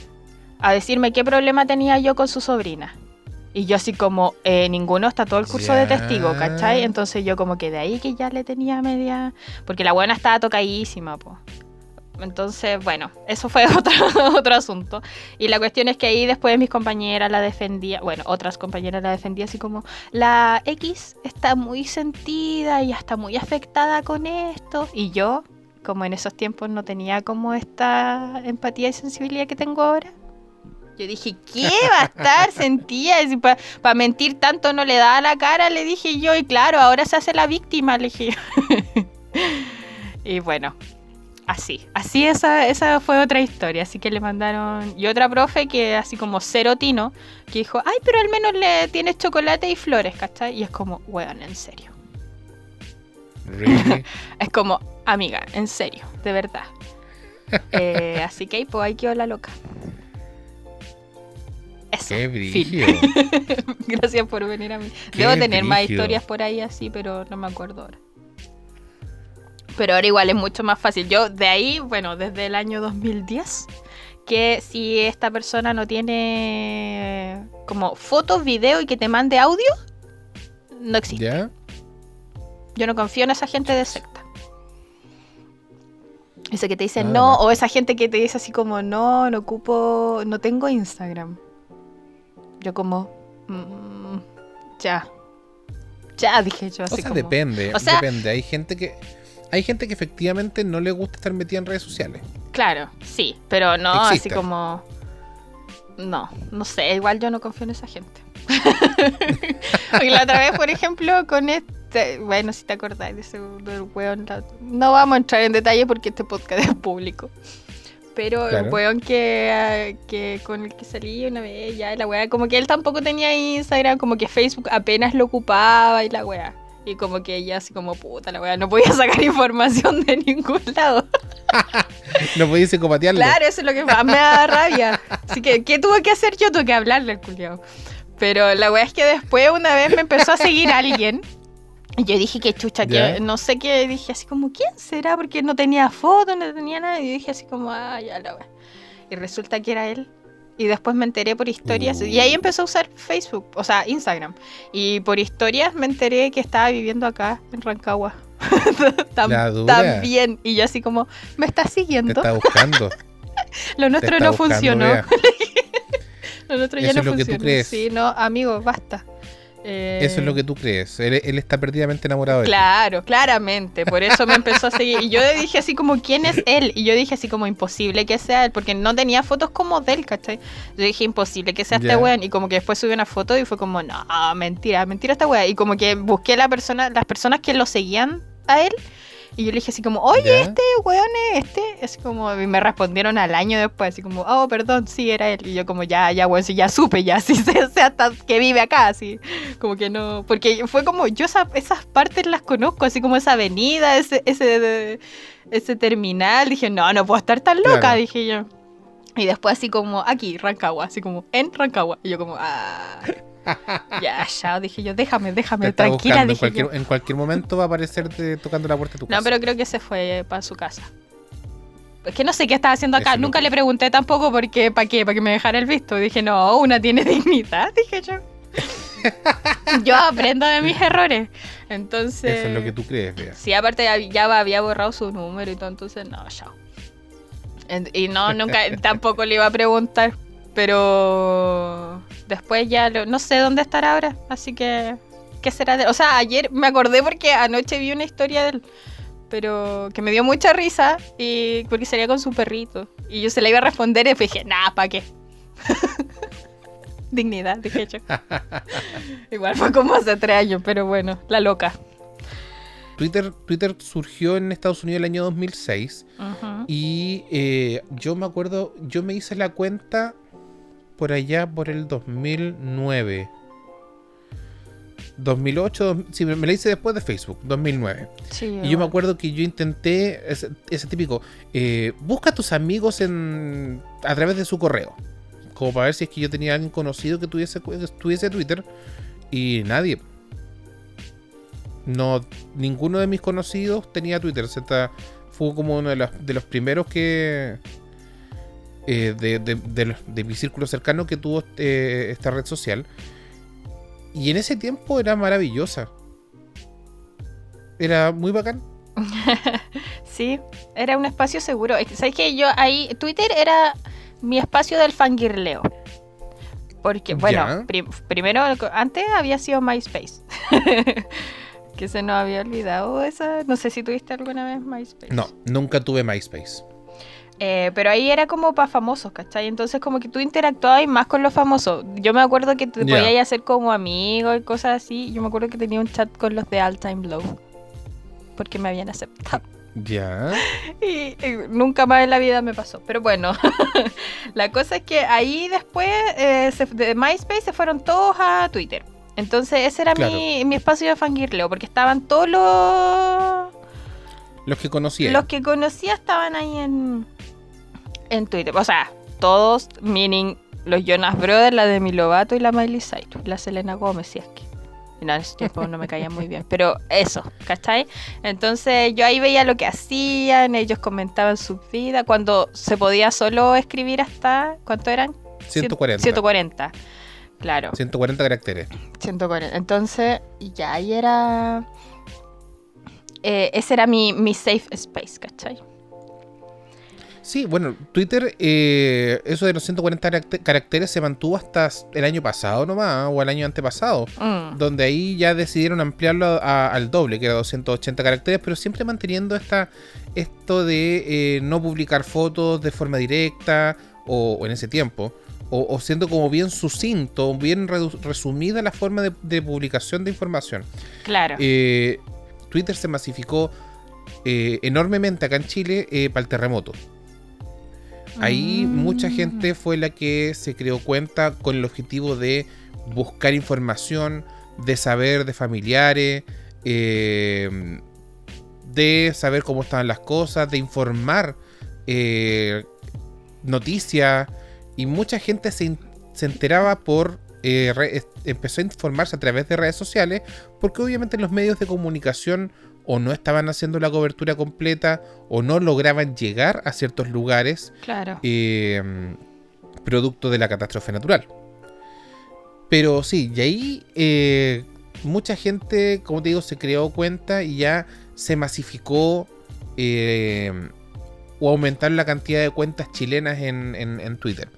a decirme qué problema tenía yo con su sobrina. Y yo así como, eh, ninguno, está todo el curso de testigo, ¿cachai? Entonces yo como que de ahí que ya le tenía media... Porque la buena estaba tocadísima, po. Entonces, bueno, eso fue otro, otro asunto. Y la cuestión es que ahí después mis compañeras la defendían, bueno, otras compañeras la defendían así como, la X está muy sentida y está muy afectada con esto. Y yo, como en esos tiempos no tenía como esta empatía y sensibilidad que tengo ahora. Yo dije, ¿qué va a estar sentida? Para mentir tanto no le da la cara, le dije yo. Y claro, ahora se hace la víctima, le dije yo. y bueno, así. Así esa, esa fue otra historia. Así que le mandaron... Y otra profe que así como cero tino, que dijo, ay, pero al menos le tienes chocolate y flores, ¿cachai? Y es como, weón, en serio.
Really?
Es como, amiga, en serio, de verdad. Eh, así que ahí, pues ahí quedó la loca. Eso.
Qué brillo.
Gracias por venir a mí.
Qué
Debo tener más historias por ahí así, pero no me acuerdo ahora. Pero ahora igual es mucho más fácil. Yo de ahí, bueno, desde el año 2010, que si esta persona no tiene como fotos, video y que te mande audio, no existe.
¿Ya?
Yo no confío en esa gente de secta. Ese que te dice no, o esa gente que te dice así como no, no ocupo, no tengo Instagram. Yo como, mm, ya. Ya, dije yo
O
así
sea,
como.
depende.
O sea-
depende. Hay gente que. Hay gente que efectivamente no le gusta estar metida en redes sociales.
Claro, sí, pero no así como. No, no sé, igual yo no confío en esa gente. Porque la otra vez, por ejemplo, con este. Bueno, si te acordás de ese del weón. No vamos a entrar en detalle porque este podcast es público. Pero el weón que, que con el que salí una vez, ya la weá, como que él tampoco tenía Instagram, como que Facebook apenas lo ocupaba y la weá. Y como que ella así como puta la weá, no podía sacar información de ningún lado.
No podéis psicopatearlo.
Claro, eso es lo que más me da rabia. Así que, ¿qué tuve que hacer yo? Tuve que hablarle al culiao. Pero la weá es que después una vez me empezó a seguir alguien. Y yo dije que chucha, que no sé qué. Dije así como, ¿quién será? Porque no tenía foto, no tenía nada. Y dije así como, ah, ya la weá. Y resulta que era él. Y después me enteré por historias.
Uh.
Y ahí empezó a usar Facebook, o sea, Instagram. Y por historias me enteré que estaba viviendo acá, en Rancagua.
La dura.
También. Y yo así como, ¿me estás
Te
siguiendo?
está buscando.
Lo
Te
nuestro
está
no
buscando,
funcionó. Lo nuestro ya no
es lo que tú
funcionó.
crees.
Sí, no, amigo, basta. Eh,
Eso es lo que tú crees. Él, él está perdidamente enamorado de ti.
Claro, claramente. Por eso me empezó a seguir. Y yo dije así como, ¿quién es él? Y yo dije así como, imposible que sea él, porque no tenía fotos como de él, ¿cachai? Yo dije, imposible que sea este weón. Y como que después subí una foto y fue como, no, mentira, mentira esta weá. Y como que busqué la persona, las personas que lo seguían a él. Y yo le dije así como, oye,
¿Ya?
este weón es este. Así como, y me respondieron al año después, así como, oh, perdón, sí, era él. Y yo como, ya, ya, weón, sí, ya supe, ya, sí, sé, sé hasta que vive acá, así. Como que no, porque fue como, yo esa- esas partes las conozco, así como esa avenida, ese, ese, ese terminal. Dije, no, no puedo estar tan loca,
Claro.
dije yo. Y después así como, aquí, Rancagua, así como, en Rancagua. Y yo como, ah, ya, ya, dije yo, déjame, déjame, tranquila.
En cualquier,
yo.
en cualquier momento va a aparecerte tocando la puerta de tu casa.
No, pero creo que se fue para su casa. Es que no sé qué estaba haciendo acá.
Eso
Nunca le pregunté tampoco porque, ¿para qué? Para que me dejara el visto. Dije, no, una tiene dignidad, dije yo. yo aprendo de mis errores. Entonces.
Eso es lo que tú crees, vea.
Sí, aparte ya, ya había borrado su número y todo, entonces no, chao. Y no, nunca, tampoco le iba a preguntar, pero después ya lo- no sé dónde estará ahora, así que, ¿qué será de? O sea, ayer me acordé porque anoche vi una historia de él, pero que me dio mucha risa y porque salía con su perrito. Y yo se la iba a responder y dije, nah, ¿para qué? Dignidad, dije yo. Igual fue como hace tres años, pero bueno, la loca.
Twitter, Twitter surgió en Estados Unidos el año 2006
Ujú.
y eh, yo me acuerdo, yo me hice la cuenta por allá por el 2009. 2008, dos- sí, me la hice después de Facebook, 2009.
Sí,
Y yo me acuerdo que yo intenté ese, ese típico, eh, busca a tus amigos en, a través de su correo. como para ver si es que yo tenía alguien conocido que tuviese, tuviese Twitter y nadie. No, ninguno de mis conocidos tenía Twitter. Fue como uno de los, de los primeros que. Eh, de, de, mi círculo cercano que tuvo eh, esta red social. Y en ese tiempo era maravillosa. Era muy bacán.
sí, era un espacio seguro. ¿Sabes que Yo ahí. Twitter era mi espacio del fangirleo. Porque, bueno, primero, antes había sido MySpace. que se nos había olvidado esa. No sé si tuviste alguna vez MySpace.
No, nunca tuve MySpace.
Eh, pero ahí era como para famosos, ¿cachai? Entonces como que tú interactuabas más con los famosos. Yo me acuerdo que te podías hacer como amigo y cosas así. Yo me acuerdo que tenía un chat con los de All Time Low. Porque me habían aceptado.
Ya.
Y, nunca más en la vida me pasó. Pero bueno, la cosa es que ahí después eh, de MySpace se fueron todos a Twitter. Entonces ese era mi, mi, espacio de fangirleo, porque estaban todos los...
Los que conocía.
Los que conocía estaban ahí en, en Twitter. O sea, todos, meaning los Jonas Brothers, la Demi Lovato y la Miley Cyrus. La Selena Gómez, si es que. No, en ese tiempo no me caía muy bien. Pero eso, ¿cachai? Entonces yo ahí veía lo que hacían, ellos comentaban su vida. Cuando se podía solo escribir hasta. ¿Cuánto eran?
140.
140. Claro.
140 caracteres.
140. Entonces, ya ahí era. Eh, ese era mi, mi safe space, ¿cachai?
Sí, bueno, Twitter, eh, eso de los 140 caracteres se mantuvo hasta el año pasado nomás, o el año antepasado, mm. donde ahí ya decidieron ampliarlo al doble, que era 280 caracteres, pero siempre manteniendo esta, esto de eh, no publicar fotos de forma directa, o, en ese tiempo, o, siendo como bien sucinto, bien resumida la forma de, publicación de información.
Claro.
Eh, Twitter se masificó enormemente acá en Chile para el terremoto. Ahí mucha mm. gente fue la que se creó cuenta con el objetivo de buscar información, de saber de familiares, eh, de saber cómo estaban las cosas, de informar eh, noticias. Y mucha gente se, enteraba por... Eh, empezó a informarse a través de redes sociales porque obviamente los medios de comunicación o no estaban haciendo la cobertura completa o no lograban llegar a ciertos lugares
claro.
Eh, producto de la catástrofe natural. Pero sí, y ahí eh, mucha gente, como te digo, se creó cuenta y ya se masificó o aumentaron la cantidad de cuentas chilenas en, Twitter.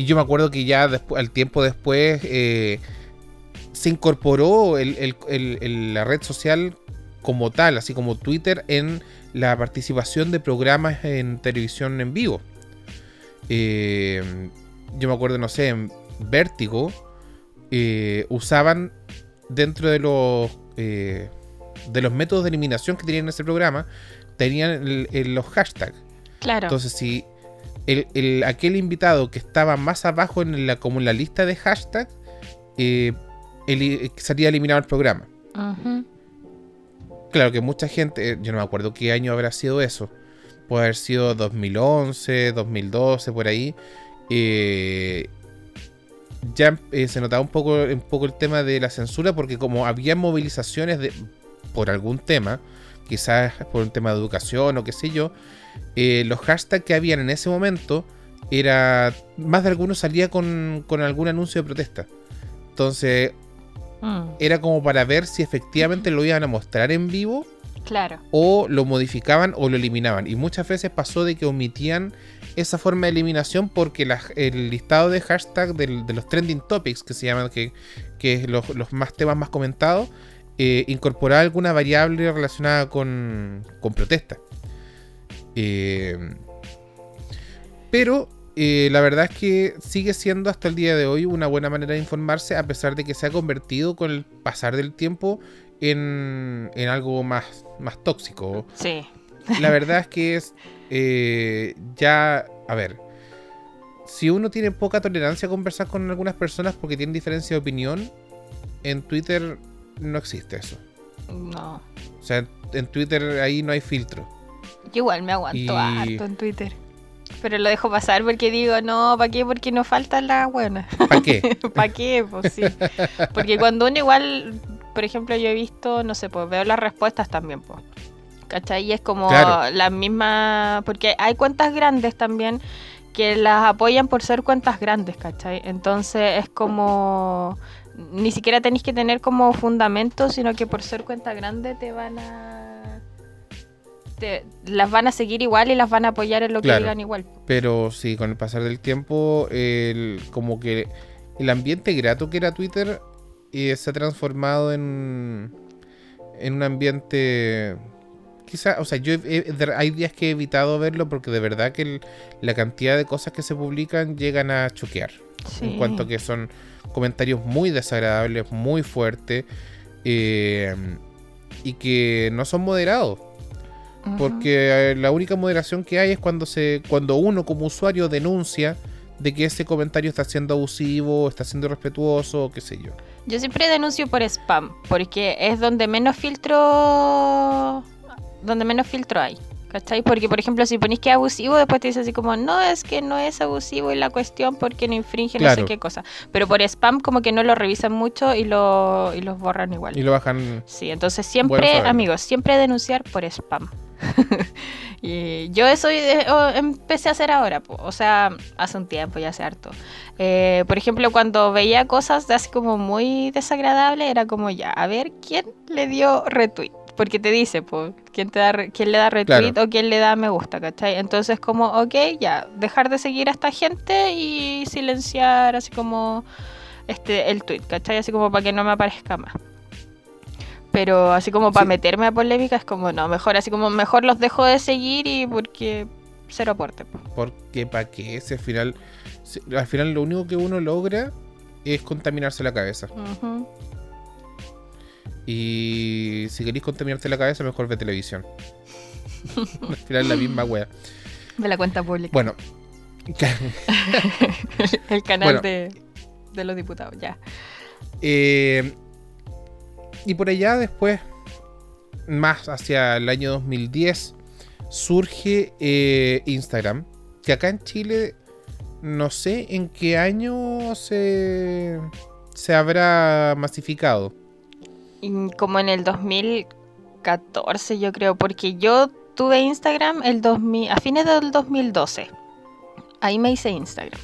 Y yo me acuerdo que ya después, al tiempo después se incorporó la red social como tal, así como Twitter, en la participación de programas en televisión en vivo. Eh, yo me acuerdo, no sé, en Vértigo eh, usaban dentro de los eh, de los métodos de eliminación que tenían en ese programa, tenían los hashtags.
Claro.
Entonces, si el, aquel invitado que estaba más abajo en la, como en la lista de hashtags, salía eliminado el programa. Claro que mucha gente, yo no me acuerdo qué año habrá sido eso. Puede haber sido 2011, 2012, por ahí. Eh, ya eh, se notaba un poco, un poco el tema de la censura porque como había movilizaciones de, por algún tema, quizás por un tema de educación o qué sé yo, eh, los hashtags que habían en ese momento era más de algunos salía con, con algún anuncio de protesta. Entonces, Mm. Era como para ver si efectivamente lo iban a mostrar en vivo.
Claro.
O lo modificaban o lo eliminaban. Y muchas veces pasó de que omitían esa forma de eliminación porque el listado de hashtag de los trending topics, que se llaman, que, que los, los más temas más comentados, eh, incorporaba alguna variable relacionada con, con protesta. Eh, pero eh, la verdad es que sigue siendo hasta el día de hoy una buena manera de informarse, a pesar de que se ha convertido con el pasar del tiempo en, algo más, más tóxico.
Sí.
La verdad es que es eh, ya, a ver, si uno tiene poca tolerancia a conversar con algunas personas porque tienen diferencia de opinión, en Twitter no existe eso.
No.
O sea, en Twitter ahí no hay filtro.
Yo igual me aguanto harto en Twitter. Pero lo dejo pasar porque digo, no, ¿para qué? Porque no falta la buena.
¿Para qué?
¿Para qué? Pues sí. Porque cuando uno igual, por ejemplo, yo he visto, no sé, pues veo las respuestas también, pues. ¿Cachai? Y es como
Claro.
la misma. Porque hay cuentas grandes también que las apoyan por ser cuentas grandes, ¿cachai? Entonces es como. Ni siquiera tenéis que tener como fundamento, sino que por ser cuenta grande te van a. Te, las van a seguir igual y las van a apoyar en lo que digan igual.
Pero sí, con el pasar del tiempo, el, como que el ambiente grato que era Twitter eh, se ha transformado en, en un ambiente... Quizá, o sea, yo hay días que he evitado verlo porque de verdad que el- la cantidad de cosas que se publican llegan a choquear.
Sí.
En cuanto que son comentarios muy desagradables, muy fuertes eh, y que no son moderados. Porque eh, la única moderación que hay es cuando se cuando uno como usuario denuncia de que ese comentario está siendo abusivo, está siendo irrespetuoso, o qué sé yo.
Yo siempre denuncio por spam, porque es donde menos filtro. donde menos filtro hay. ¿Cachai? Porque, por ejemplo, si ponís que es abusivo, después te dice así como, no, es que no es abusivo y la cuestión porque no infringe no sé qué cosa. Pero por spam como que no lo revisan mucho y, lo, y los borran igual.
Y lo bajan.
Sí, entonces siempre, amigos, siempre denunciar por spam. y yo eso empecé a hacer ahora, po. o sea, hace un tiempo, ya hace harto. Eh, por ejemplo, cuando veía cosas de así como muy desagradables, era como ya, a ver quién le dio retweet. Porque te dice, pues, quién, te da, quién le da retweet
Claro.
o quién le da me gusta, ¿cachai? Entonces, como, ok, ya, dejar de seguir a esta gente y silenciar así como este el tweet, ¿cachai? Así como para que no me aparezca más. Pero así como para
Sí.
meterme a polémica es como, no, mejor así como, mejor los dejo de seguir y porque cero aporte. po.
Porque para qué ese al final. si- Al final lo único que uno logra es contaminarse la cabeza. Y si queréis contaminarte la cabeza, mejor ve televisión. al final la misma wea.
De la cuenta pública.
Bueno.
el canal
bueno.
de, de los diputados, ya.
Eh, y por allá después, más hacia el año 2010, surge eh, Instagram. Que acá en Chile, no sé en qué año se, se habrá masificado.
Como en el 2014 yo creo, porque yo tuve Instagram el 2000, a fines del 2012. Ahí me hice Instagram.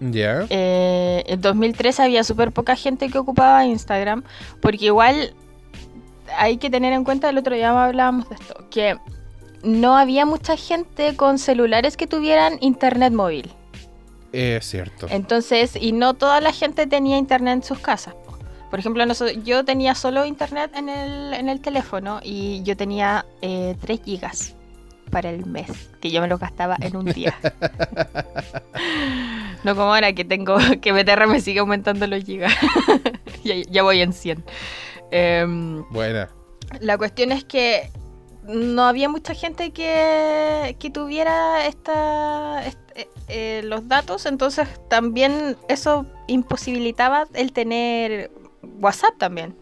¿Ya?
Eh, en 2013 había súper poca gente que ocupaba Instagram, porque igual hay que tener en cuenta, el otro día hablábamos de esto, que no había mucha gente con celulares que tuvieran internet móvil.
Es cierto.
Entonces, y no toda la gente tenía internet en sus casas. po. Por ejemplo, yo tenía solo internet en el, en el teléfono y yo tenía eh, 3 gigas para el mes, que yo me lo gastaba en un día. no como ahora que tengo que BTR me sigue aumentando los gigas. ya, ya voy en 100. Em,
Buena.
la cuestión es que no había mucha gente que, que tuviera esta, est- eh, eh, los datos, entonces también eso imposibilitaba el tener WhatsApp también.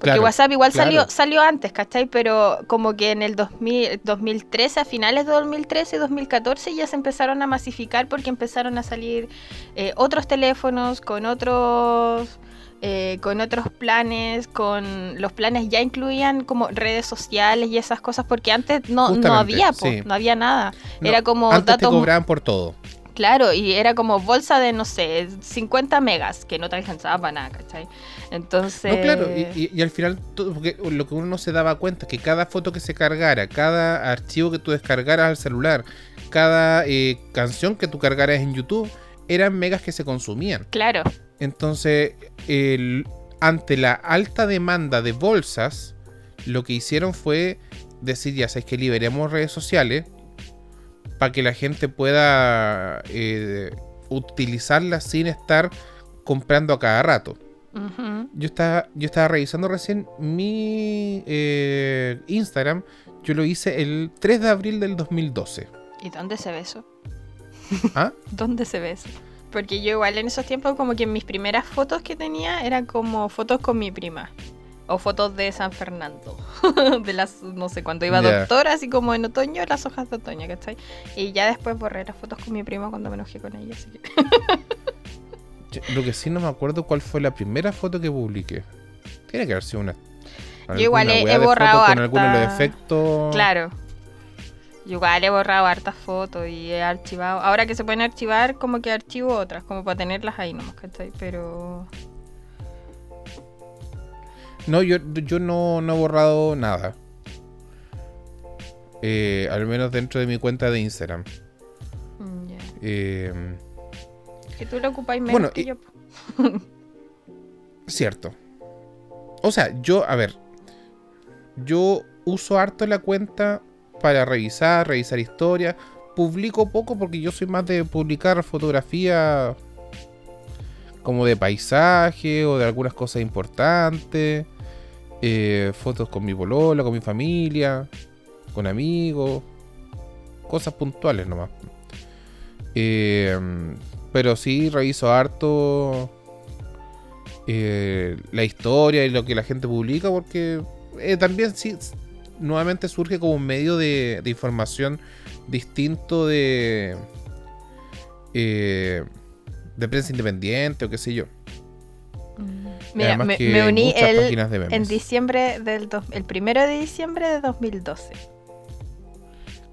Porque
Claro,
WhatsApp igual
claro.
salió, salió antes, ¿cachai? Pero como que en el 2000, 2013, a finales de 2013 y 2014 ya se empezaron a masificar porque empezaron a salir eh, otros teléfonos con otros eh, con otros planes, con los planes ya incluían como redes sociales y esas cosas, porque antes no, no había, po,
sí.
no había nada.
No,
era como
Antes te
datos,
cobraban por todo.
claro, y era como bolsa de, no sé, 50 megas, que no te alcanzaba para nada, ¿cachai? Entonces...
No, claro, y, y- y al final, todo- porque lo que uno no se daba cuenta es que cada foto que se cargara, cada archivo que tú descargaras al celular, cada eh, canción que tú cargaras en YouTube, eran megas que se consumían.
Claro,
Entonces, el- ante la alta demanda de bolsas, lo que hicieron fue decir, ya sabes que liberemos redes sociales para que la gente pueda eh, utilizarlas sin estar comprando a cada rato. Yo estaba, yo estaba revisando recién mi eh, Instagram. Yo lo hice el 3 de abril del 2012.
¿y dónde se ve eso?
¿Ah?
¿Dónde se ve eso? Porque yo igual en esos tiempos como que mis primeras fotos que tenía eran como fotos con mi prima. O fotos de San Fernando. de las, no sé, cuando iba
Ya.
doctor, así como en otoño, las hojas de otoño, ¿cachai? Y ya después borré las fotos con mi primo cuando me enojé con ella, así que...
Lo que sí no me acuerdo cuál fue la primera foto que publiqué. Tiene que haber sido una.
Yo igual he- borrado
fotos con algunos de los
harta-
efectos.
Claro. Yo Igual he borrado hartas fotos y he archivado. Ahora que se pueden archivar, como que archivo otras, como para tenerlas ahí nomás, ¿cachai? Pero...
No, yo, yo no, no he borrado nada. Eh, al menos dentro de mi cuenta de Instagram.
mm, ya.
Eh,
Que tú lo ocupáis menos
Bueno,
que
y-
yo.
cierto. O sea, yo, a ver. Yo uso harto la cuenta para revisar, revisar historias. Publico poco porque yo soy más de publicar fotografía como de paisaje o de algunas cosas importantes. eh, fotos con mi polola, con mi familia, con amigos. Cosas puntuales nomás. Eh, pero sí reviso harto eh, la historia y lo que la gente publica porque eh, también sí nuevamente surge como un medio de, de información distinto de eh, de prensa independiente o qué sé yo. Y
Mira, me, uní el, en diciembre del... dos- el primero de diciembre de 2012.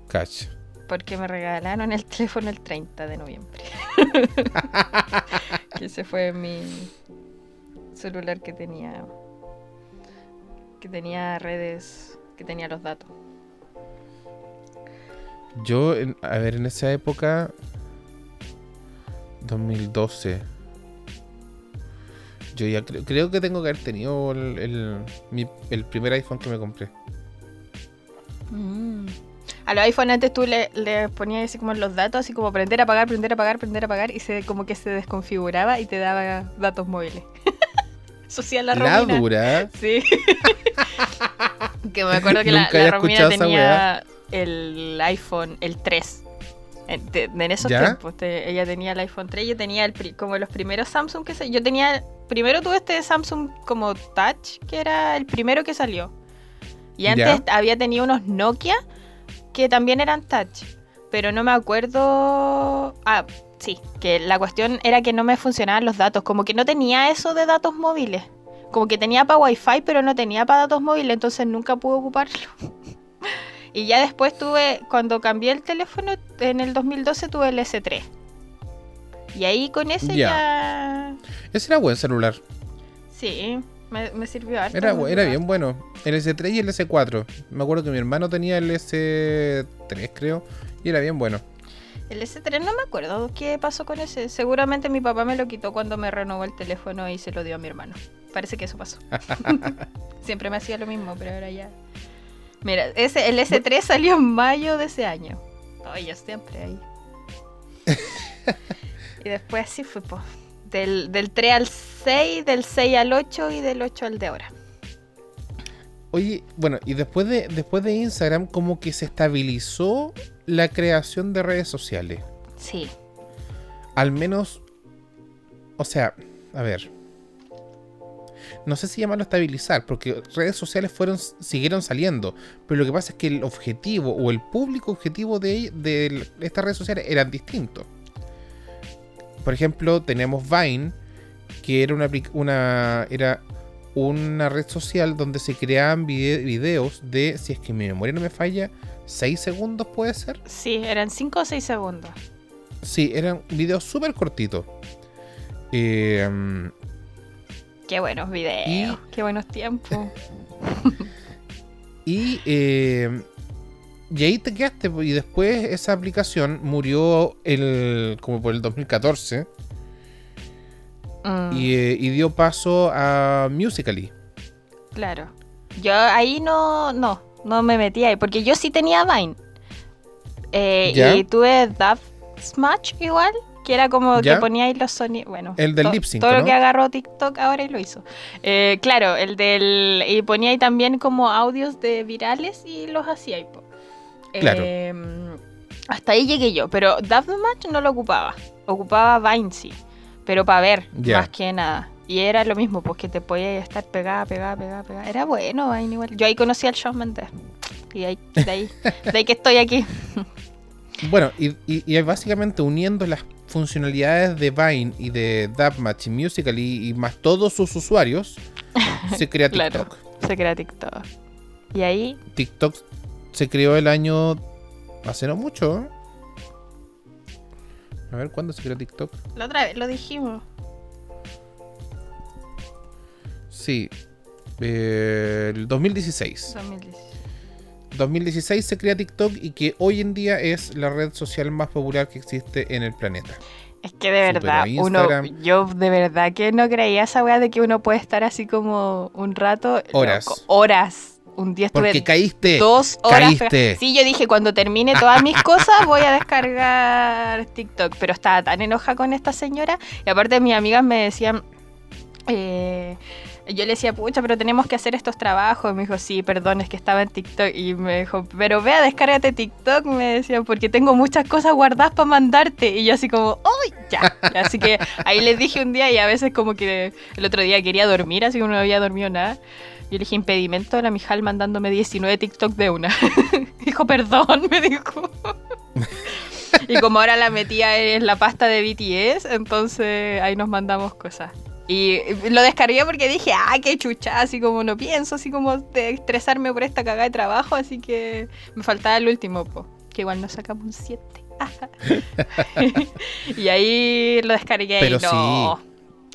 Cach.
Porque me regalaron el teléfono el 30 de noviembre. que ese fue mi celular que tenía. Que tenía redes. Que tenía los datos.
Yo, a ver, en esa época, 2012, yo ya creo, creo que tengo que haber tenido el, el- mi- el primer iPhone que me compré.
A los iPhone antes tú le, le ponías así como los datos, así como prender, apagar, prender, apagar, prender, apagar, y se como que se desconfiguraba y te daba datos móviles. Hacía la
La
Romina.
dura.
Sí. que me acuerdo que la, la Romina tenía el iPhone, el 3. En, de- en esos
¿Ya?
tiempos, te- ella tenía el iPhone 3, yo tenía el pri- como los primeros Samsung que se, yo tenía, primero tuve este Samsung como Touch, que era el primero que salió. Y antes había tenido unos Nokia que también eran Touch, pero no me acuerdo, ah, sí, que la cuestión era que no me funcionaban los datos, como que no tenía eso de datos móviles. Como que tenía para Wi-Fi, pero no tenía para datos móviles, entonces nunca pude ocuparlo. y ya después tuve, cuando cambié el teléfono, en el 2012 tuve el S3. Y ahí con ese
Ya.
ya...
Ese era buen celular.
Sí, me, me sirvió harto.
Era, bien bueno. El S3 y el S4. Me acuerdo que mi hermano tenía el S3, creo. Y era bien bueno.
El S3 no me acuerdo qué pasó con ese. Seguramente mi papá me lo quitó cuando me renovó el teléfono y se lo dio a mi hermano. Parece que eso pasó. Siempre me hacía lo mismo, pero ahora ya. Mira, ese, el S3 salió en mayo de ese año. Oye, siempre ahí. y después sí fue, pues. Del, del 3 al 6, del 6 al 8 y del 8 al de ahora.
Oye, bueno, y después de, después de Instagram, como que se estabilizó la creación de redes sociales.
Sí.
Al menos. O sea, a ver. No sé si llamarlo estabilizar, porque redes sociales fueron, siguieron saliendo. Pero lo que pasa es que el objetivo o el público objetivo de, de estas redes sociales eran distintos. Por ejemplo, tenemos Vine, que era una, era una red social donde se creaban vide- videos de, si es que mi memoria no me falla, 6 segundos puede ser.
Sí, eran 5 o 6 segundos.
Sí, eran videos súper cortitos. Eh,
Qué buenos videos.
Y-
Qué buenos tiempos.
y, eh, y ahí te quedaste. Y después esa aplicación murió el, como por el 2014
Mm.
y, eh, y dio paso a Musically.
Claro. Yo ahí no, no, no me metí ahí, porque yo sí tenía Vine. Eh,
¿Ya?
y tuve Dove Smash igual, que era como
¿Ya?
que ponía ahí los sonidos. Bueno,
El del
to-
lip sync,
Todo
¿no?
lo que agarró TikTok ahora y lo hizo. Eh, claro, el del. Y ponía ahí también como audios de virales y los hacía ahí. po.
Claro.
Eh, hasta ahí llegué yo, pero Dove Smash no lo ocupaba. Ocupaba Vine sí, pero para ver, más que nada. Y era lo mismo, pues que te podías estar pegada, pegada, pegada, pegada. Era bueno, Vine igual. Yo ahí conocí al Shawn Mendes. Y ahí, de, ahí, de ahí que estoy aquí.
Bueno, y, y, y básicamente uniendo las funcionalidades de Vine y de Dubmatch y Musical y, y más todos sus usuarios, se crea
Claro.
TikTok.
Se crea TikTok. Y ahí,
TikTok se creó el año hace no mucho. ¿eh? A ver, ¿cuándo se creó TikTok?
la otra vez lo dijimos.
Sí, eh, el 2016.
2016.
2016 se crea TikTok y que hoy en día es la red social más popular que existe en el planeta.
Es que de verdad, uno, yo de verdad que no creía esa weá de que uno puede estar así como un rato.
Horas.
loco, horas. Un día estuve
Porque caíste.
dos horas.
caíste.
Sí, yo dije, cuando termine todas mis cosas voy a descargar TikTok. Pero estaba tan enojada con esta señora. Y aparte mis amigas me decían... eh, yo le decía, pucha, pero tenemos que hacer estos trabajos. Y me dijo, sí, perdón, es que estaba en TikTok. Y me dijo, pero vea, descárgate TikTok. Me decía, porque tengo muchas cosas guardadas para mandarte. Y yo así como, ¡ay! Ya. Así que ahí les dije un día y a veces como que el otro día quería dormir, así que no había dormido nada. Yo le dije impedimento a la Mijal mandándome 19 TikTok de una. dijo, perdón, me dijo. y como ahora la metía en la pasta de BTS, entonces ahí nos mandamos cosas. Y lo descargué porque dije, ah, qué chucha, así como no pienso, así como de estresarme por esta cagada de trabajo, así que me faltaba el último, po, que igual nos sacamos un 7. y ahí lo descargué
Pero
y no.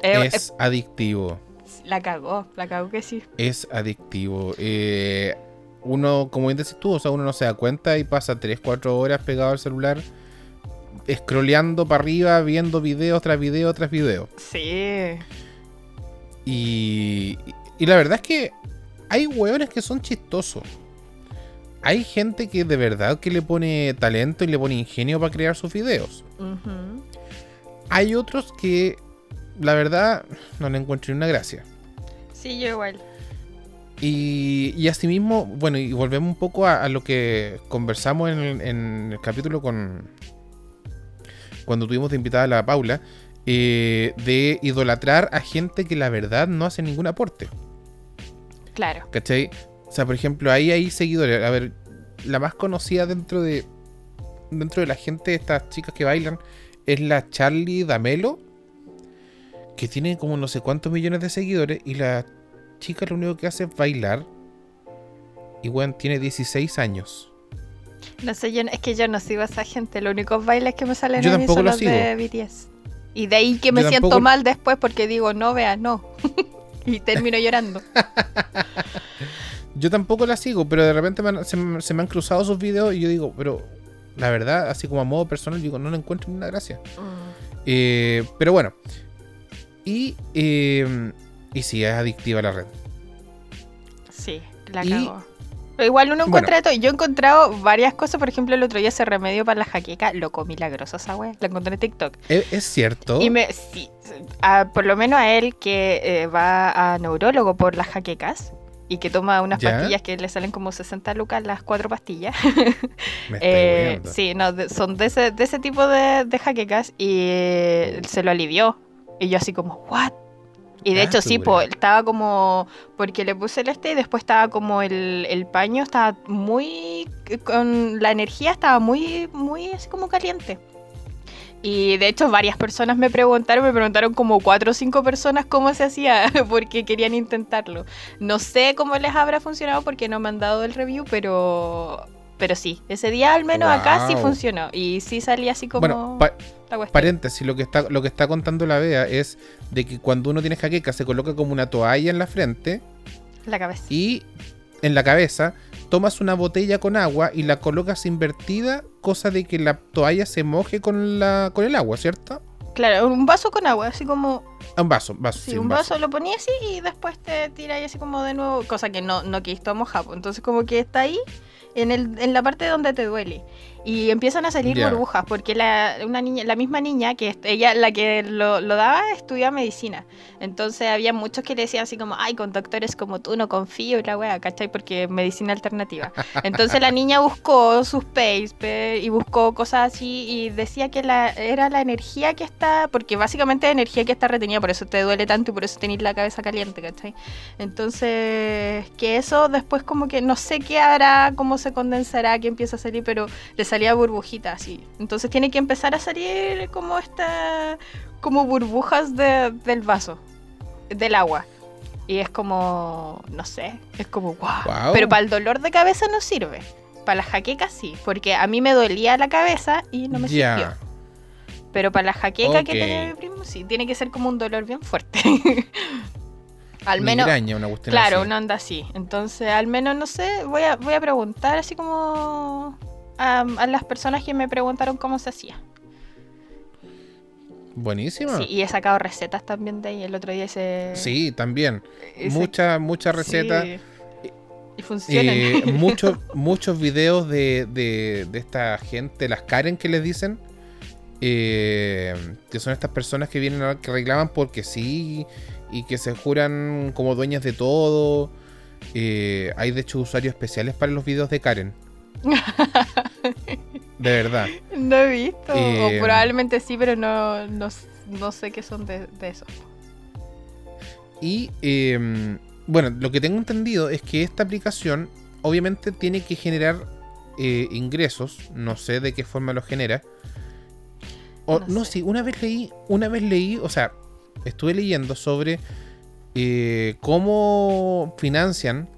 Eh,
Es adictivo.
La cagó, la cagó que sí.
Es adictivo. Eh, uno, como bien decís tú, o sea, uno no se da cuenta y pasa 3, 4 horas pegado al celular, scrolleando para arriba, viendo video tras video tras video.
Sí.
Y, y la verdad es que hay hueones que son chistosos. Hay gente que de verdad que le pone talento y le pone ingenio para crear sus videos. Hay otros que, la verdad, no le encuentro ni una gracia.
Sí, yo igual.
Y, y asimismo, bueno, y volvemos un poco a, a lo que conversamos en el, en el capítulo con. Cuando tuvimos de invitada a la Paula, eh, de idolatrar a gente que la verdad no hace ningún aporte.
Claro.
¿Cachai? O sea, por ejemplo, ahí hay seguidores. A ver, la más conocida dentro de. Dentro de la gente, estas chicas que bailan, es la Charlie D'Amelo. Que tiene como no sé cuántos millones de seguidores. Y la chica lo único que hace es bailar. Y bueno, tiene 16 años.
No sé, yo, es que yo no sigo a esa gente. Los únicos bailes que me salen
Yo
a mí son
lo
los
sigo.
de BTS. Y de ahí que me
Yo
siento
tampoco-
mal después porque digo, no veas, no. y termino llorando.
Yo tampoco la sigo, pero de repente me han- se, me- se me han cruzado sus videos y yo digo, pero la verdad, así como a modo personal, digo, no le encuentro ninguna gracia. Eh, pero bueno. Y, eh, y sí, es adictiva la red.
Sí, la
Y-.
Pero igual uno
Bueno.
encuentra de todo. Yo he encontrado varias cosas. Por ejemplo, el otro día ese remedio para la jaqueca. Loco, milagroso esa wea. La encontré en TikTok.
Es, es cierto.
Y me, sí, a- por lo menos a él que eh, va a neurólogo por las jaquecas y que toma unas
¿Ya?
pastillas que le salen como 60 lucas las cuatro pastillas.
Me
Eh, sí, no, de- son de ese, de ese tipo de, de jaquecas y eh, se lo alivió. Y yo así como, ¿what? Y de
Ah,
hecho sí, po, estaba como, porque le puse el este y después estaba como el, el paño, estaba muy, con la energía estaba muy, muy así como caliente. Y de hecho varias personas me preguntaron, me preguntaron como cuatro o cinco personas cómo se hacía, porque querían intentarlo. No sé cómo les habrá funcionado porque no me han dado el review, pero pero sí, ese día al menos acá sí
Wow.
funcionó. Y sí salía así como
Bueno, pa- paréntesis, lo que, está, lo que está contando la Bea es de que cuando uno tiene jaqueca se coloca como una toalla en la frente
la cabeza.
y en la cabeza tomas una botella con agua y la colocas invertida, cosa de que la toalla se moje con, la, con el agua, ¿cierto?
Claro, un vaso con agua, así como
Un vaso, vaso,
Sí,
sí,
un vaso, lo ponía así y después te tiráis así como de nuevo, cosa que no, no que esto mojado. Entonces como que está ahí en, el, en la parte donde te duele. Y empiezan a salir burbujas, porque la, una niña, la misma niña, que ella, la que lo, lo daba, estudiaba medicina. Entonces había muchos que le decían así como, ay, con doctores como tú no confío y la wea, ¿cachai? Porque medicina alternativa. Entonces la niña buscó sus papers y buscó cosas así y decía que la, era la energía que está, porque básicamente es energía que está sintonía, por eso te duele tanto y por eso tenés la cabeza caliente, ¿cachai? Entonces, que eso después como que no sé qué hará, cómo se condensará, qué empieza a salir, pero le salía burbujita así. Entonces tiene que empezar a salir como esta, como burbujas de- del vaso, del agua. Y es como, no sé, es como wow. Pero para el dolor de cabeza no sirve. Para la jaqueca sí, porque a mí me dolía la cabeza y no me
Ya.
sirvió. Pero para la jaqueca que
Ok.
tenía mi primo, sí, tiene que ser como un dolor bien fuerte. al menos,
Migraña, una cuestión
claro,
así.
una onda así. Entonces, al menos, no sé, voy a, voy a preguntar así como a, a las personas que me preguntaron cómo se hacía.
Buenísima.
Sí, y he sacado recetas también de ahí. El otro día hice...
Sí, también. Muchas, muchas recetas.
sí, y funcionan.
Eh, muchos, muchos videos de, de, de esta gente, las Karen que les dicen, eh, que son estas personas que vienen a, que reclaman porque sí y que se juran como dueñas de todo. Eh, hay de hecho usuarios especiales para los videos de Karen. De verdad.
No he visto.
Eh,
o probablemente sí, pero no, no, no sé qué son de, de eso.
Y eh, bueno, lo que tengo entendido es que esta aplicación obviamente tiene que generar eh, ingresos. No sé de qué forma los genera. O,
No
no,
sé.
sí, una vez leí, una vez leí, o sea, estuve leyendo sobre eh, cómo financian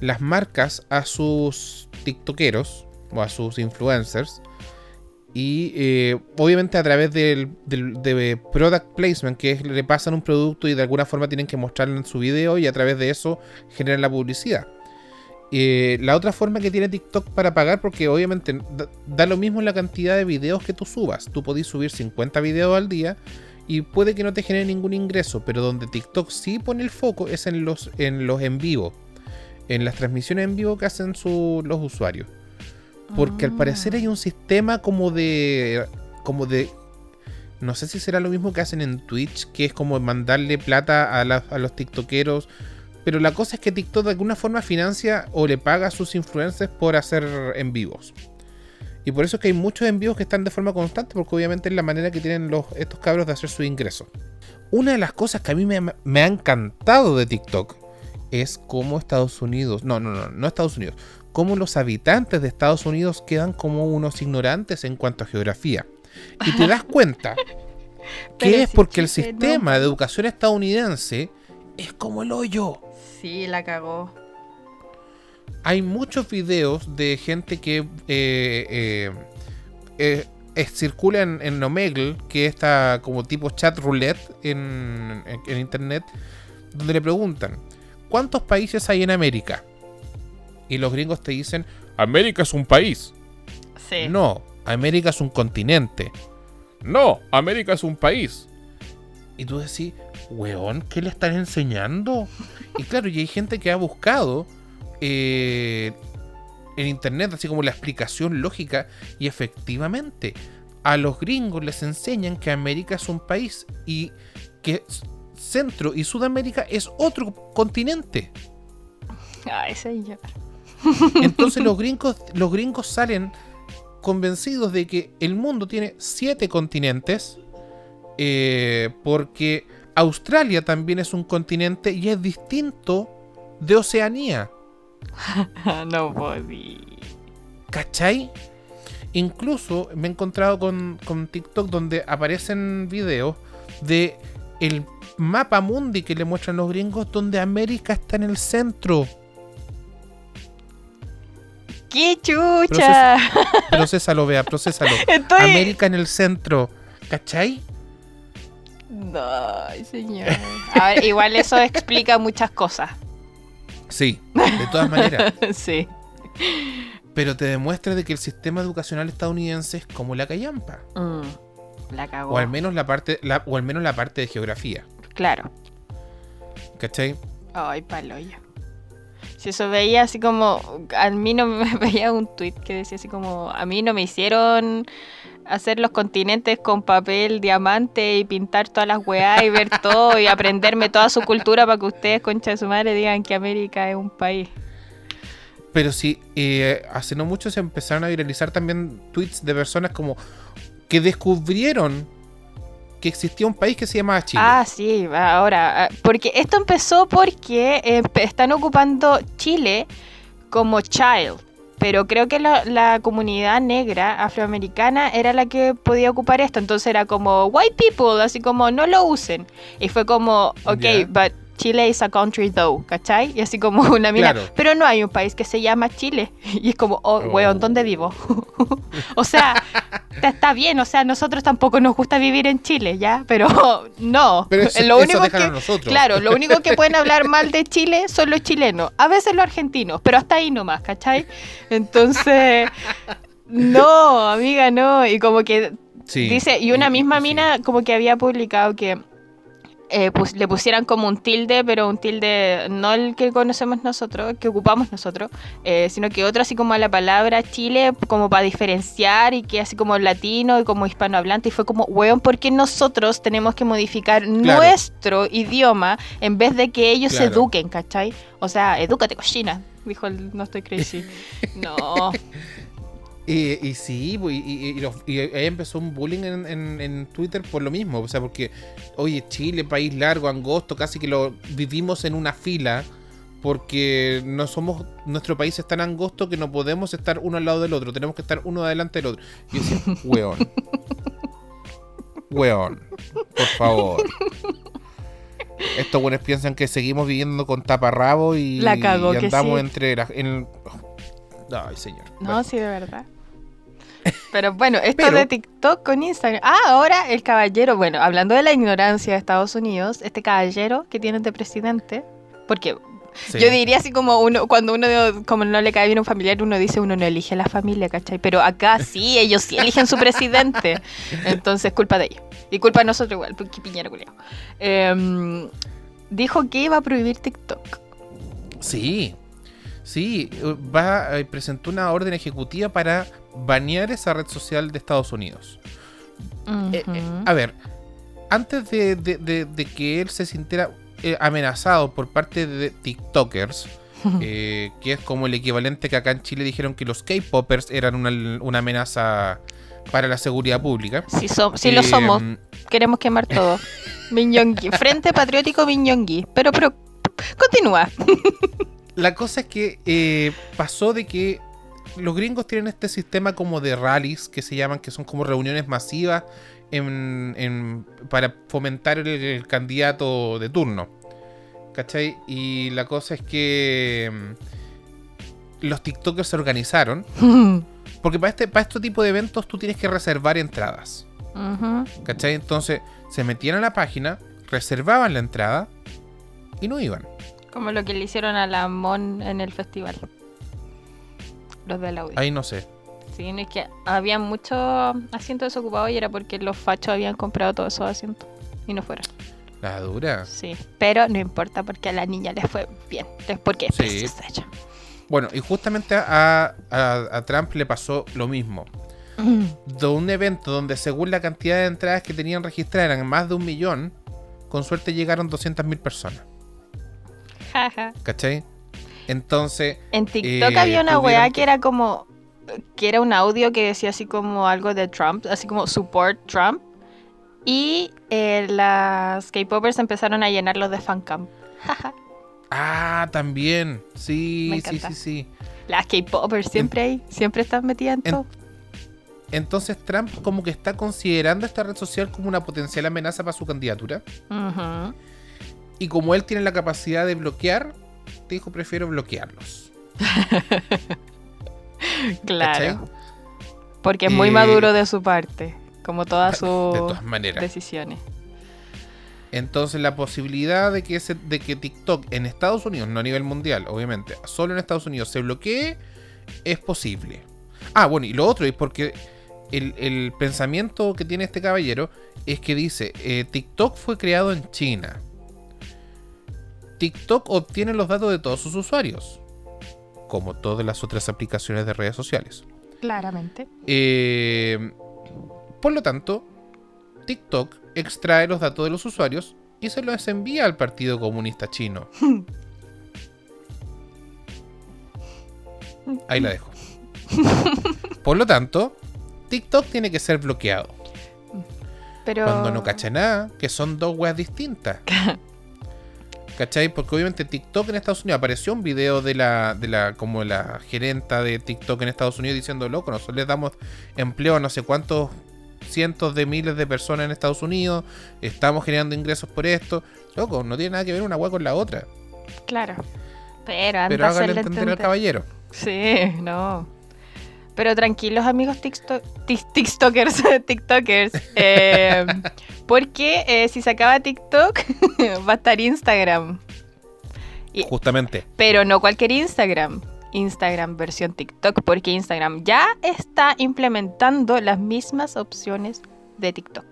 las marcas a sus tiktokeros o a sus influencers. Y eh, obviamente a través del, del- de product placement, que es le pasan un producto y de alguna forma tienen que mostrarlo en su video y a través de eso generan la publicidad. Eh, la otra forma que tiene TikTok para pagar, porque obviamente da, da lo mismo la cantidad de videos que tú subas. Tú podés subir 50 videos al día y puede que no te genere ningún ingreso, pero donde TikTok sí pone el foco es en los en, los en vivo, en las transmisiones en vivo que hacen su- los usuarios. Porque al parecer hay un sistema como de. como de. No sé si será lo mismo que hacen en Twitch, que es como mandarle plata a, la- a los tiktokeros. Pero la cosa es que TikTok de alguna forma financia o le paga a sus influencers por hacer en vivos. Y por eso es que hay muchos en vivos que están de forma constante, porque obviamente es la manera que tienen los, estos cabros de hacer su ingreso. Una de las cosas que a mí me ha encantado de TikTok es cómo Estados Unidos, no, no, no, no Estados Unidos, cómo los habitantes de Estados Unidos quedan como unos ignorantes en cuanto a geografía. Y te das cuenta que es porque el
no.
sistema de educación estadounidense es como el hoyo.
Sí, la cagó.
Hay muchos videos de gente que eh, eh, eh, circula en, en Omegle, que está como tipo chat roulette en, en- en internet, donde le preguntan, ¿cuántos países hay en América? Y los gringos te dicen, América es un país.
Sí.
No, América es un continente. No, América es un país. Y tú decís, weón, ¿qué le están enseñando? Y claro, y hay gente que ha buscado eh, en internet, así como la explicación lógica, y efectivamente, a los gringos les enseñan que América es un país y que Centro y Sudamérica es otro continente.
Ay, señor.
Entonces los gringos, los gringos salen convencidos de que el mundo tiene siete continentes. eh, porque Australia también es un continente y es distinto de Oceanía.
no podí.
¿Cachai? Incluso me he encontrado con, con TikTok donde aparecen videos de el mapa mundi que le muestran los gringos donde América está en el centro.
¡Qué chucha!
Procésalo, vea, procésalo.
Estoy.
América en el centro. ¿Cachai?
No, ay, señor. A ver, igual eso explica muchas cosas.
Sí, de todas maneras.
sí.
Pero te demuestra de que el sistema educacional estadounidense es como la callampa.
Mm, la cagó.
O al menos la parte, la- o al menos la parte de geografía.
Claro.
¿Cachai?
Ay, paloya. Si eso veía así como. A mí no me veía un tweet que decía así como. A mí no me hicieron hacer los continentes con papel, diamante y pintar todas las weá y ver todo y aprenderme toda su cultura para que ustedes, concha de su madre, digan que América es un país.
Pero sí, eh, hace no mucho se empezaron a viralizar también tweets de personas como que descubrieron que existía un país que se llamaba Chile.
Ah, sí, ahora. ah, Porque esto empezó porque eh, están ocupando Chile como child. Pero creo que la, la comunidad negra afroamericana era la que podía ocupar esto. Entonces era como white people, así como no lo usen. Y fue como, ok,
Ya.
but Chile is a country though, ¿cachai? Y así como una mina.
Claro.
Pero no hay un país que se llama Chile. Y es como, oh,
Oh.
weón, ¿dónde vivo? o sea, está, bien, o sea, nosotros tampoco nos gusta vivir en Chile, ¿ya? Pero no.
Pero eso,
lo
eso
único
déjalo
que,
nosotros.
Claro, lo único que pueden hablar mal de Chile son los chilenos, a veces los argentinos, pero hasta ahí nomás, ¿cachai? Entonces, no, amiga, no. Y como que
Sí.
dice, y una misma
sí.
mina como que había publicado que eh, pues, le pusieran como un tilde, pero un tilde no el que conocemos nosotros, que ocupamos nosotros, eh, sino que otro así como a la palabra Chile, como para diferenciar y que así como latino y como hispanohablante. Y fue como, weón, ¿por qué nosotros tenemos que modificar nuestro idioma en vez de que ellos se
Claro.
eduquen, ¿cachai? O sea, edúcate, cochina, dijo el no estoy crazy. No.
Y, y sí, pues, y, y- y los- y ahí empezó un bullying en, en- en Twitter por lo mismo. O sea, porque, oye, Chile, país largo, angosto, casi que lo vivimos en una fila. Porque no somos, nuestro país es tan angosto que no podemos estar uno al lado del otro. Tenemos que estar uno adelante del otro. Y yo decía, weón. Weón. Por favor. Estos buenos piensan que seguimos viviendo con taparrabo y,
La cagó,
y
que
andamos
sí.
entre la, en, Ay, señor.
No,
Bueno.
sí, de verdad. Pero bueno, esto
Pero-
de TikTok con Instagram. Ah, ahora el caballero, bueno, hablando de la ignorancia de Estados Unidos, este caballero que tienen de presidente, porque
Sí.
yo diría así como uno, cuando uno como no le cae bien a un familiar, uno dice uno no elige a la familia, ¿cachai? Pero acá sí, ellos sí eligen su presidente. Entonces, culpa de ellos. Y culpa de nosotros igual, porque piñera culiao. Em, dijo que iba a prohibir TikTok.
Sí, sí, va, eh, presentó una orden ejecutiva para banear esa red social de Estados Unidos. Eh, eh, a ver, antes de, de- de- de que él se sintiera eh, amenazado por parte de TikTokers, eh, que es como el equivalente que acá en Chile dijeron que los K-Poppers eran una, una amenaza para la seguridad pública.
Sí, so- sí lo
Eh,
somos. Queremos quemar todo. Miñongui. Frente Patriótico Miñongui. Pero, pero, continúa.
La cosa es que eh, pasó de que los gringos tienen este sistema como de rallies que se llaman, que son como reuniones masivas en- en- para fomentar el, el candidato de turno. ¿Cachai? Y la cosa es que mm, los TikTokers se organizaron. Porque para este, para este tipo de eventos tú tienes que reservar entradas. ¿Cachai? Entonces se metían a la página, reservaban la entrada y no iban.
Como lo que le hicieron a la Mon en el festival. Los del audio.
Ahí no sé.
Sí, no, es que había muchos asientos desocupados y era porque los fachos habían comprado todos esos asientos. Y no fueron.
La dura.
Sí. Pero no importa porque a la niña le fue bien. Es porque es
Sí.
preciosa ella.
Bueno, y justamente a, a- a Trump le pasó lo mismo. De un evento donde según la cantidad de entradas que tenían registradas eran más de un millón, con suerte llegaron 200.000 personas. ¿Cachai? Entonces,
En TikTok
Eh,
había una weá
que-
era como. que era un audio que decía así como algo de Trump, así como support Trump. Y eh, las K-popers empezaron a llenarlos de fancam.
ah, también. Sí, sí, sí, sí.
Las K-popers siempre ahí, siempre están metidas en
en-
todo.
Entonces Trump como que está considerando esta red social como una potencial amenaza para su candidatura.
Ujú.
Y como él tiene la capacidad de bloquear, dijo, prefiero bloquearlos.
Claro.
¿Cachai?
Porque es muy
Eh,
maduro de su parte, como todas
De
sus
todas maneras.
decisiones.
Entonces la posibilidad de que, ese- de que TikTok en Estados Unidos, no a nivel mundial, obviamente, solo en Estados Unidos se bloquee, es posible. Ah, bueno, y lo otro es porque el, el pensamiento que tiene este caballero es que dice, eh, TikTok fue creado en China. TikTok obtiene los datos de todos sus usuarios, como todas las otras aplicaciones de redes sociales.
Claramente.
Eh, por lo tanto, TikTok extrae los datos de los usuarios y se los envía al Partido Comunista Chino. Ahí la dejo. Por lo tanto, TikTok tiene que ser bloqueado.
Pero...
Cuando no cacha nada, que son dos weas distintas. ¿Cachai? Porque obviamente TikTok en Estados Unidos apareció un video de la, de la, como la gerenta de TikTok en Estados Unidos diciendo, loco, nosotros les damos empleo a no sé cuántos cientos de miles de personas en Estados Unidos, estamos generando ingresos por esto. Loco, no tiene nada que ver una wea con la otra.
Claro. Pero anda
Pero hágale entender al caballero.
Sí, no. Pero tranquilos, amigos tiktok- TikTokers, TikTokers. eh, porque eh, si se acaba TikTok, va a estar Instagram. Y-
Justamente.
pero no cualquier Instagram. Instagram versión TikTok, porque Instagram ya está implementando las mismas opciones de TikTok.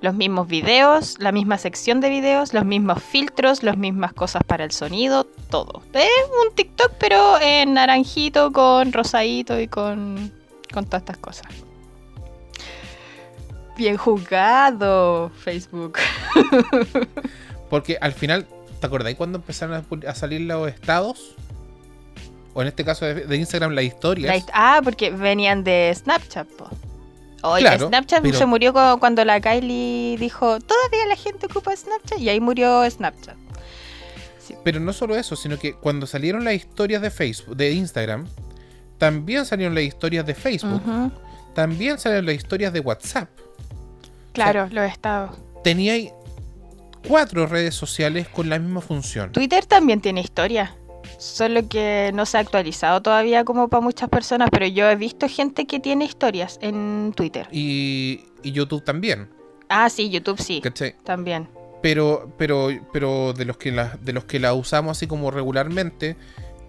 Los mismos videos, la misma sección de videos, los mismos filtros, las mismas cosas para el sonido, todo. Es un TikTok, pero en naranjito, con rosadito y con, con todas estas cosas. Bien jugado, Facebook.
Porque al final, ¿te acordáis cuando empezaron a, salir los estados? O en este caso de, Instagram, las historias.
Like- ah, porque venían de Snapchat, po. Oye,
Claro,
Snapchat
pero-
se murió cu- cuando la Kylie dijo, todavía la gente ocupa Snapchat y ahí murió Snapchat.
Pero no solo eso, sino que cuando salieron las historias de Facebook, de Instagram, también salieron las historias de Facebook, también salieron las historias de WhatsApp.
Claro, los estados.
Tenía cuatro redes sociales con la misma función.
Twitter también tiene historia. Solo que no se ha actualizado todavía como para muchas personas, pero yo he visto gente que tiene historias en Twitter.
Y, y YouTube también.
Ah, sí, YouTube sí,
¿cachai?
también.
Pero, pero, pero de los que la, de los que la usamos así como regularmente,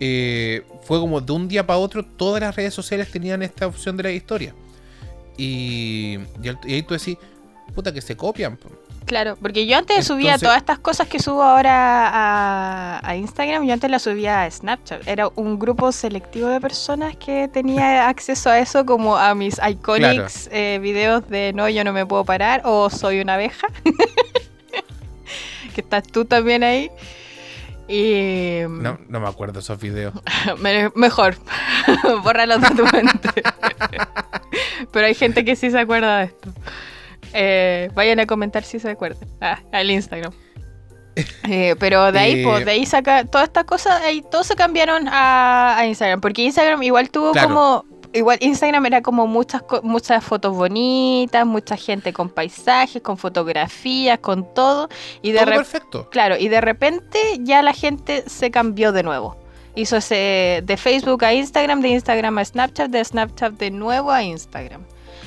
eh, fue como de un día para otro, todas las redes sociales tenían esta opción de la historia. Y, y ahí tú decís, puta que se copian.
Claro, porque yo antes subía todas estas cosas que subo ahora a, a Instagram, yo antes las subía a Snapchat. Era un grupo selectivo de personas que tenía acceso a eso, como a mis iconics eh, videos de no, yo no me puedo parar o soy una abeja. que estás tú también ahí. Y
No, no me acuerdo esos videos.
me- mejor, bórralos de tu mente. Pero hay gente que sí se acuerda de esto. Eh, vayan a comentar si se acuerdan. Ah, al Instagram. Eh, pero de ahí,
Eh,
pues, de ahí saca todas estas cosas, ahí todos se cambiaron a, a Instagram. Porque Instagram igual tuvo
Claro.
como. Igual Instagram era como muchas, muchas fotos bonitas, mucha gente con paisajes, con fotografías, con todo. Y de
perfecto.
Claro, y de repente ya la gente se cambió de nuevo. Hizo ese de Facebook a Instagram, de Instagram a Snapchat, de Snapchat de nuevo a Instagram.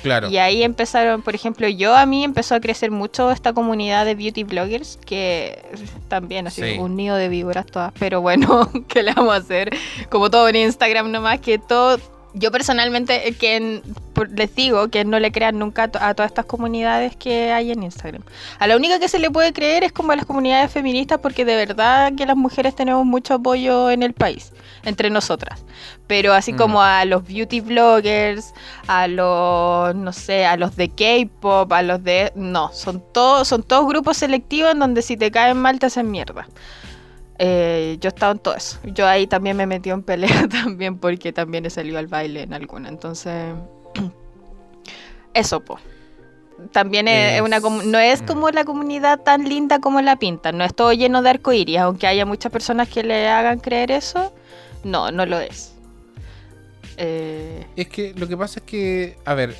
Claro.
Y ahí empezaron, por ejemplo, yo a mí empezó a crecer mucho esta comunidad de beauty bloggers, que también así
Sí.
un nido de víboras todas, pero bueno, ¿qué le vamos a hacer? Como todo en Instagram nomás, que todo... Yo personalmente, eh, que les digo que no le crean nunca a todas estas comunidades que hay en Instagram. A la única que se le puede creer es como a las comunidades feministas, porque de verdad que las mujeres tenemos mucho apoyo en el país, entre nosotras. Pero así
Mm.
como a los beauty bloggers, a los, no sé, a los de K-pop, a los de... No, son todos, son todos grupos selectivos en donde si te caen mal te hacen mierda. Eh, yo he estado en todo eso. Yo ahí también me metí en pelea también porque también he salido al baile en alguna. Entonces, eso, po. También es,
Es-
una no es como la comunidad tan linda como la pintan. No es todo lleno de arcoíris, aunque haya muchas personas que le hagan creer eso. No, no lo es. Eh,
Es que lo que pasa es que, a ver,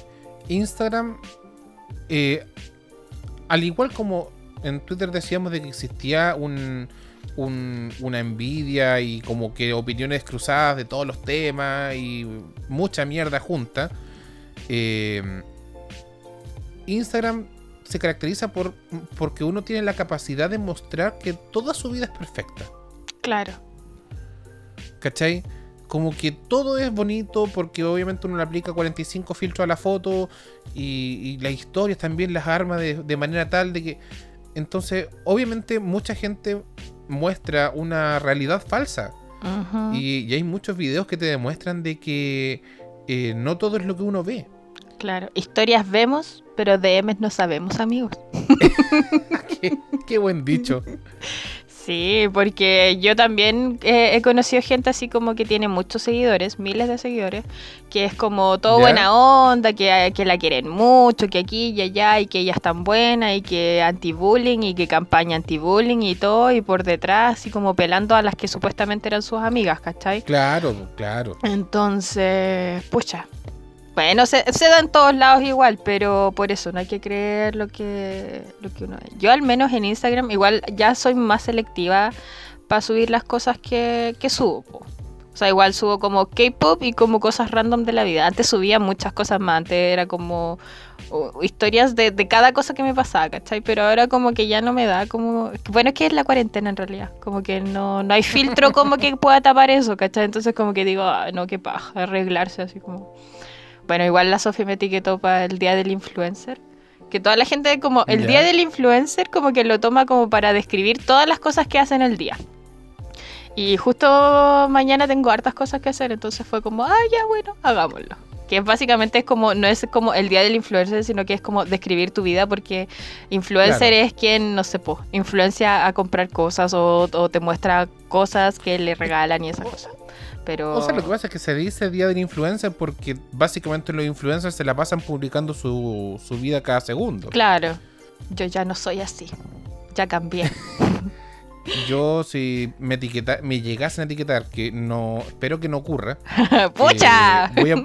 Instagram, eh, al igual como en Twitter decíamos de que existía un, un- una envidia y como que opiniones cruzadas de todos los temas y mucha mierda junta, eh, Instagram se caracteriza por porque uno tiene la capacidad de mostrar que toda su vida es perfecta.
claro.
¿Cachai? Como que todo es bonito porque obviamente uno le aplica 45 filtros a la foto y, y las historias también las arma de, de manera tal de que... Entonces, obviamente mucha gente muestra una realidad falsa y, y hay muchos videos que te demuestran de que eh, no todo es lo que uno ve.
Claro. Historias vemos, pero DMs no sabemos, amigos.
qué, qué buen dicho.
Sí, porque yo también eh, he conocido gente así como que tiene muchos seguidores, miles de seguidores, que es como todo buena onda, que, que la quieren mucho, que aquí y allá, y que ella es tan buena, y que anti-bullying, y que campaña anti-bullying y todo, y por detrás así como pelando a las que supuestamente eran sus amigas, ¿cachai?
Claro, claro.
Entonces, pucha. Bueno, se, da en todos lados igual, pero por eso no hay que creer lo que, lo que uno. Yo al menos en Instagram igual ya soy más selectiva para subir las cosas que, que subo. O sea, igual subo como K-pop y como cosas random de la vida. Antes subía muchas cosas más, antes era como historias de, de cada cosa que me pasaba, ¿cachai? Pero ahora como que ya no me da como... Bueno, es que es la cuarentena en realidad, como que no, no hay filtro como que pueda tapar eso, ¿cachai? Entonces como que digo, "Ah, no, qué paja, arreglarse así como... Bueno, igual la Sofía me etiquetó para el día del influencer. Que toda la gente como el
Ya.
día del influencer como que lo toma como para describir todas las cosas que hacen el día. Y justo mañana tengo hartas cosas que hacer, entonces fue como, ah, ya bueno, hagámoslo. Que básicamente es como, no es como el día del influencer, sino que es como describir tu vida, porque influencer
Claro.
es quien, no sé, po, influencia a comprar cosas o, o te muestra cosas que le regalan y esas cosas. Pero...
O sea, lo que pasa es que se dice Día del Influencer porque básicamente los influencers se la pasan publicando su, su vida cada segundo.
Claro, yo ya no soy así. Ya cambié.
Yo, si me, etiqueta, me llegasen a etiquetar, que no espero que no ocurra,
¡Pucha!
eh, voy, a,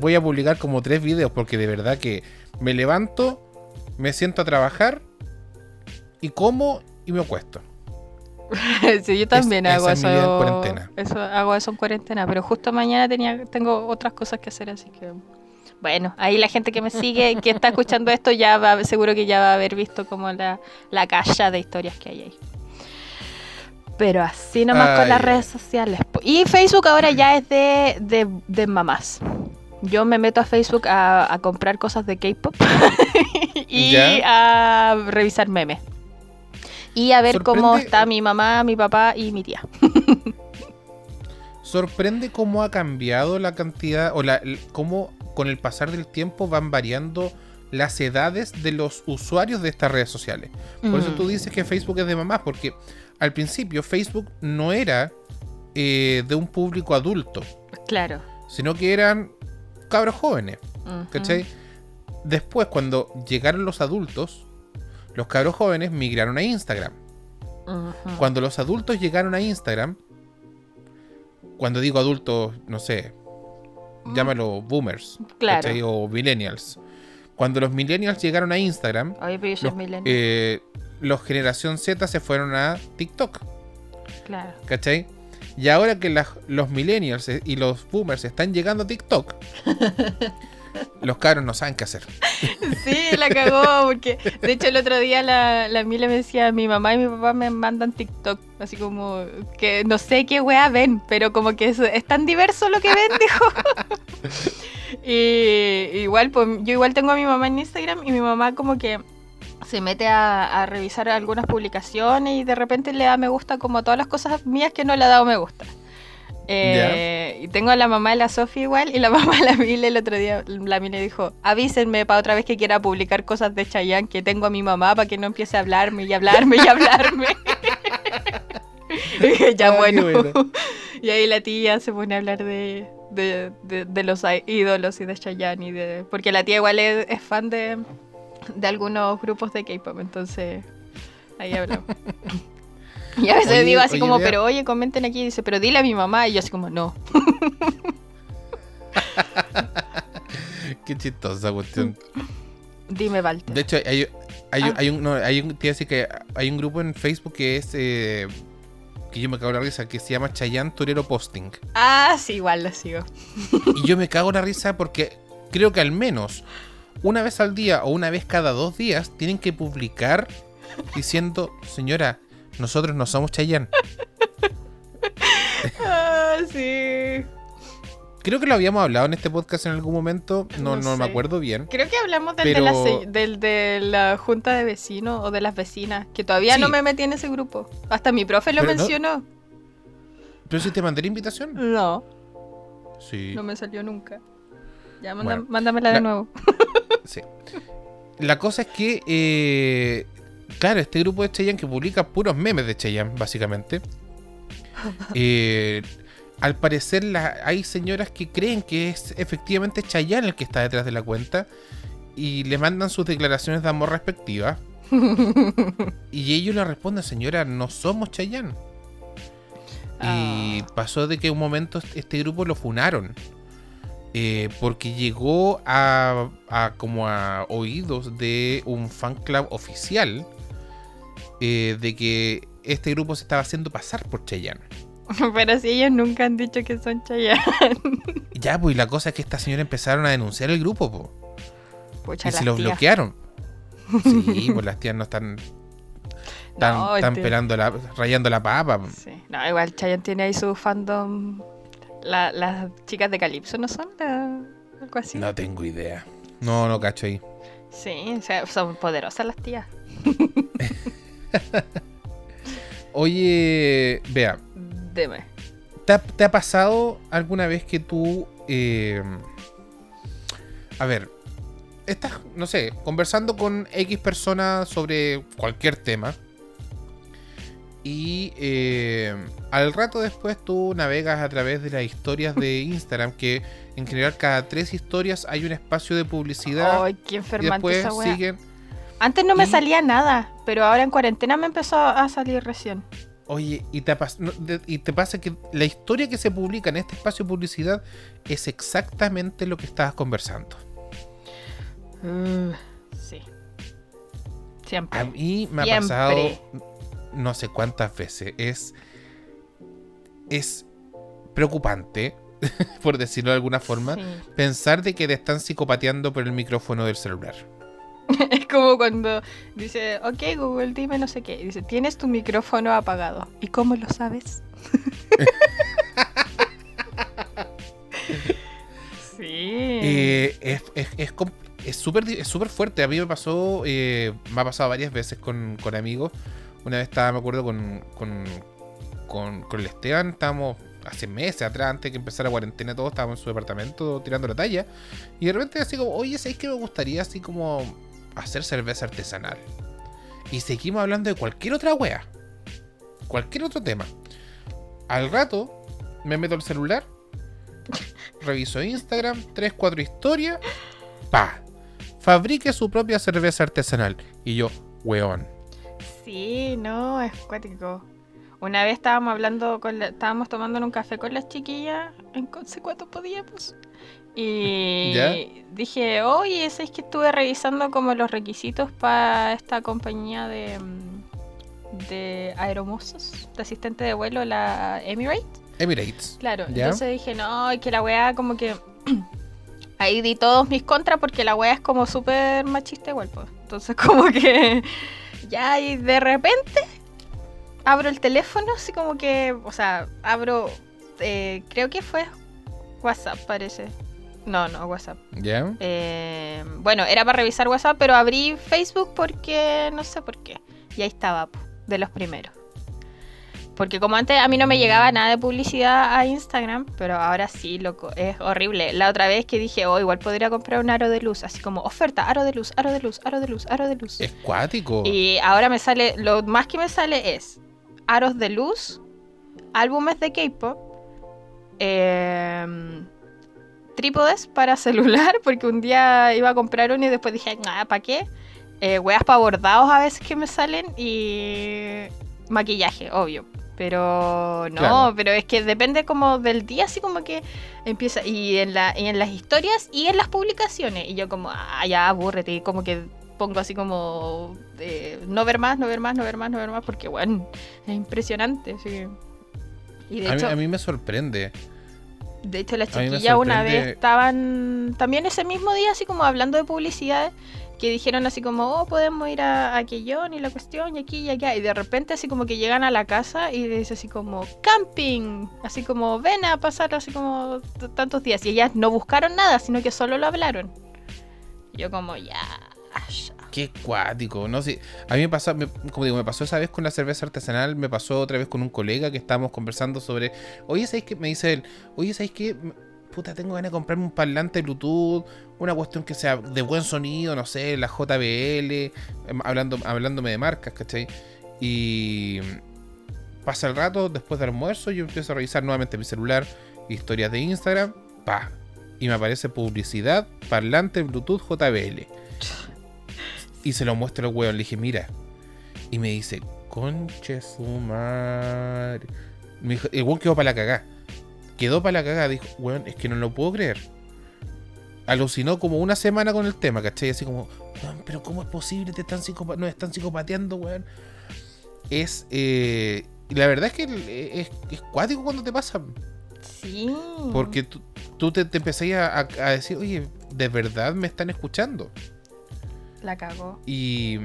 voy a publicar como tres videos porque de verdad que me levanto, me siento a trabajar y como y me acuesto.
sí, yo también
esa
hago
es mi
eso.
en cuarentena.
eso. Hago eso en cuarentena, pero justo mañana tenía, tengo otras cosas que hacer, así que. Bueno, ahí la gente que me sigue, que está escuchando esto, ya va, seguro que ya va a haber visto como la, la caja de historias que hay ahí. Pero así nomás con
Ay,
las
ay.
redes sociales. Y Facebook ahora ya es de, de, de mamás. Yo me meto a Facebook a, a comprar cosas de K-pop y
Ya.
a revisar memes. Y a ver cómo está mi mamá, mi papá y mi tía.
Sorprende cómo ha cambiado la cantidad o la, cómo con el pasar del tiempo van variando las edades de los usuarios de estas redes sociales. Por eso
Mm.
tú dices que Facebook es de mamás, porque al principio Facebook no era eh, de un público adulto,
Claro.
sino que eran cabros jóvenes. ¿cachai? Después, cuando llegaron los adultos, los cabros jóvenes migraron a Instagram. Cuando los adultos llegaron a Instagram, cuando digo adultos, no sé, llámalo boomers,
Claro.
¿cachai? O millennials. Cuando los millennials llegaron a Instagram,
pero soy
los, eh, los generación Z se fueron a TikTok,
Claro.
¿cachai? Y ahora que las- los millennials y los boomers están llegando a TikTok, los cabros no saben qué hacer.
Sí, la cagó, porque de hecho el otro día la, la Mila me decía, mi mamá y mi papá me mandan TikTok, así como que no sé qué wea ven, pero como que es, es tan diverso lo que ven, dijo. y igual, pues yo igual tengo a mi mamá en Instagram y mi mamá como que se mete a, a revisar algunas publicaciones y de repente le da me gusta como a todas las cosas mías que no le ha dado me gusta. Eh, y tengo a la mamá de la Sofía igual y la mamá de la Mile el otro día, la Mile dijo, avísenme para otra vez que quiera publicar cosas de Chayanne que tengo a mi mamá para que no empiece a hablarme y hablarme y hablarme. Y dije, ya bueno. y ahí la tía se pone a hablar de, de, de- de los ídolos y de Chayanne y de... Porque la tía igual es, es fan de, de algunos grupos de K-pop, entonces ahí hablamos. Y a veces
Oye,
digo así
oye,
como, pero oye, comenten aquí, y dice, pero dile a mi mamá, y yo así como, no.
Qué chistosa cuestión.
Dime, Walter.
De hecho, hay, hay,
Ah.
hay un, no, hay un, te que hay un grupo en Facebook que es eh, que yo me cago en la risa, que se llama Chayanne Torero Posting.
Ah, sí, igual lo sigo.
Y yo me cago en la risa porque creo que al menos una vez al día o una vez cada dos días tienen que publicar diciendo, señora, nosotros no somos Chayanne.
Ah, sí.
Creo que lo habíamos hablado en este podcast en algún momento, no,
No
no, me acuerdo bien.
Creo que hablamos del,
Pero-
de, la, se- del de la junta de vecinos o de las vecinas, que todavía
Sí.
no me metí en ese grupo. Hasta mi profe lo
Pero no-
mencionó.
Pero si te mandé la invitación.
No,
Sí.
no me salió nunca. Ya, manda-
Bueno,
mándamela de
la-
nuevo.
Sí. La cosa es que eh, claro, este grupo de Cheyenne que publica puros memes de Cheyenne, básicamente. eh, al parecer la- hay señoras que creen que es efectivamente Chayanne el que está detrás de la cuenta y le mandan sus declaraciones de amor respectivas. y ellos le responden, señora, no somos Chayanne. Y
Ah.
pasó de que un momento este grupo lo funaron. eh, porque llegó a, a como a oídos de un fan club oficial eh, de que este grupo se estaba haciendo pasar por Chayanne.
Pero si ellos nunca han dicho que son Chayanne.
Ya, pues y la cosa es que esta señora empezaron a denunciar el grupo, po,
Pucha,
y se los
tías.
bloquearon. Sí, pues las tías no están, están,
No,
están
este-
pelando la, rayando la papa.
Sí. No, igual Chayanne tiene ahí su fandom. La- las chicas de Calypso, ¿no son? La- algo así.
No tengo idea. No, no cacho ahí.
Sí, o sea, son poderosas las tías.
Oye, vea,
Dime.
¿te ha, te ha pasado alguna vez que tú... eh, a ver, estás, no sé, conversando con X personas sobre cualquier tema. Y eh, al rato después tú navegas a través de las historias de Instagram, que en general cada tres historias hay un espacio de publicidad.
Ay, qué
y
enfermante
después
esa
siguen.
Antes no me
y-
salía nada, pero ahora en cuarentena me empezó a salir recién.
Oye, y te, y te pasa que la historia que se publica en este espacio de publicidad es exactamente lo que estabas conversando.
Uh, sí. Siempre.
A mí me ha pasado no sé cuántas veces. Es. Es preocupante, por decirlo de alguna forma,
Sí.
pensar de que te están psicopateando por el micrófono del celular.
Es como cuando dice, ok Google, dime no sé qué. Y dice, tienes tu micrófono apagado. ¿Y cómo lo sabes? sí.
Eh, es es- es es súper di- es súper fuerte. A mí me pasó, eh, me ha pasado varias veces con, con amigos. Una vez estaba, me acuerdo, con, con, con, con el Esteban. Estábamos hace meses atrás, antes de que empezara la cuarentena, todos estábamos en su departamento tirando la talla. Y de repente, así como, oye, ¿sabéis que me gustaría así como hacer cerveza artesanal? Y seguimos hablando de cualquier otra wea. Cualquier otro tema. Al rato, me meto al celular reviso Instagram, 3, 4 historias, pa, fabrique su propia cerveza artesanal. Y yo, weón.
Sí, no, es cuático. Una vez estábamos hablando, con la- estábamos tomando un café con las chiquillas, en cuánto podíamos. Y
¿Ya?
dije, oye, es que estuve revisando como los requisitos para esta compañía de, mm, de de asistente de vuelo, la Emirates.
Emirates.
Claro,
¿Ya?
entonces dije, no, y que la weá como que... Ahí di todos mis contras porque la weá es como súper machista igual, pues. Entonces como que... Ya, y de repente abro el teléfono, así como que... O sea, abro... eh, creo que fue WhatsApp, parece. No, no, WhatsApp.
¿Ya?
Eh, bueno, era para revisar WhatsApp, pero abrí Facebook porque no sé por qué. Y ahí estaba, de los primeros. Porque como antes a mí no me llegaba nada de publicidad a Instagram, pero ahora sí, loco, es horrible. La otra vez que dije, oh, igual podría comprar un aro de luz, así como oferta, aro de luz, aro de luz, aro de luz, aro de luz.
Es cuático.
Y ahora me sale, lo más que me sale es aros de luz, álbumes de K-pop, em, trípodes para celular, porque un día iba a comprar uno y después dije, nada, ¿para qué? Eh, weas para bordados a veces que me salen y maquillaje, obvio. Pero no,
Claro.
pero es que depende como del día, así como que empieza. Y en, la, y en las historias y en las publicaciones. Y yo como, ah, ya, aburrete. Y como que pongo así como, eh, no ver más, no ver más, no ver más, no ver más. Porque, bueno, es impresionante. que- Y de
a, mí,
hecho,
a mí me sorprende.
De hecho, las chiquillas una vez estaban también ese mismo día, así como hablando de publicidad, que dijeron así como, oh, podemos ir a, a Quellón y la cuestión, y aquí y allá. Y de repente, así como que llegan a la casa y dice así como, camping, así como, ven a pasar así como tantos días. Y ellas no buscaron nada, sino que solo lo hablaron. Yo, como, ya. ya".
Qué cuático. No sé. A mí me pasó, me- como digo, me pasó esa vez con la cerveza artesanal. Me pasó otra vez con un colega que estábamos conversando sobre. Oye, ¿sabéis qué? Me dice él. Oye, ¿sabéis qué? puta, tengo ganas de comprarme un parlante Bluetooth, una cuestión que sea de buen sonido, no sé, la JBL, em, hablando, hablándome de marcas, ¿cachai? Y pasa el rato, después del almuerzo, yo empiezo a revisar nuevamente mi celular, historias de Instagram, pa. Y me aparece publicidad, parlante Bluetooth JBL. Y se lo muestro al weón, le dije, mira. Y me dice, conche su madre. Me dijo, el weón quedó para la cagada. Quedó para la cagada, dijo, weón, es que no lo puedo creer. Alucinó como una semana con el tema, ¿cachai? Así como, weón, pero ¿cómo es posible? Te están no están psicopateando, weón. Es, eh, la verdad es que es, es cuático cuando te pasa.
Sí.
Porque tú, te, te empecé a, a, decir, oye, ¿de verdad me están escuchando?
La cagó.
Y.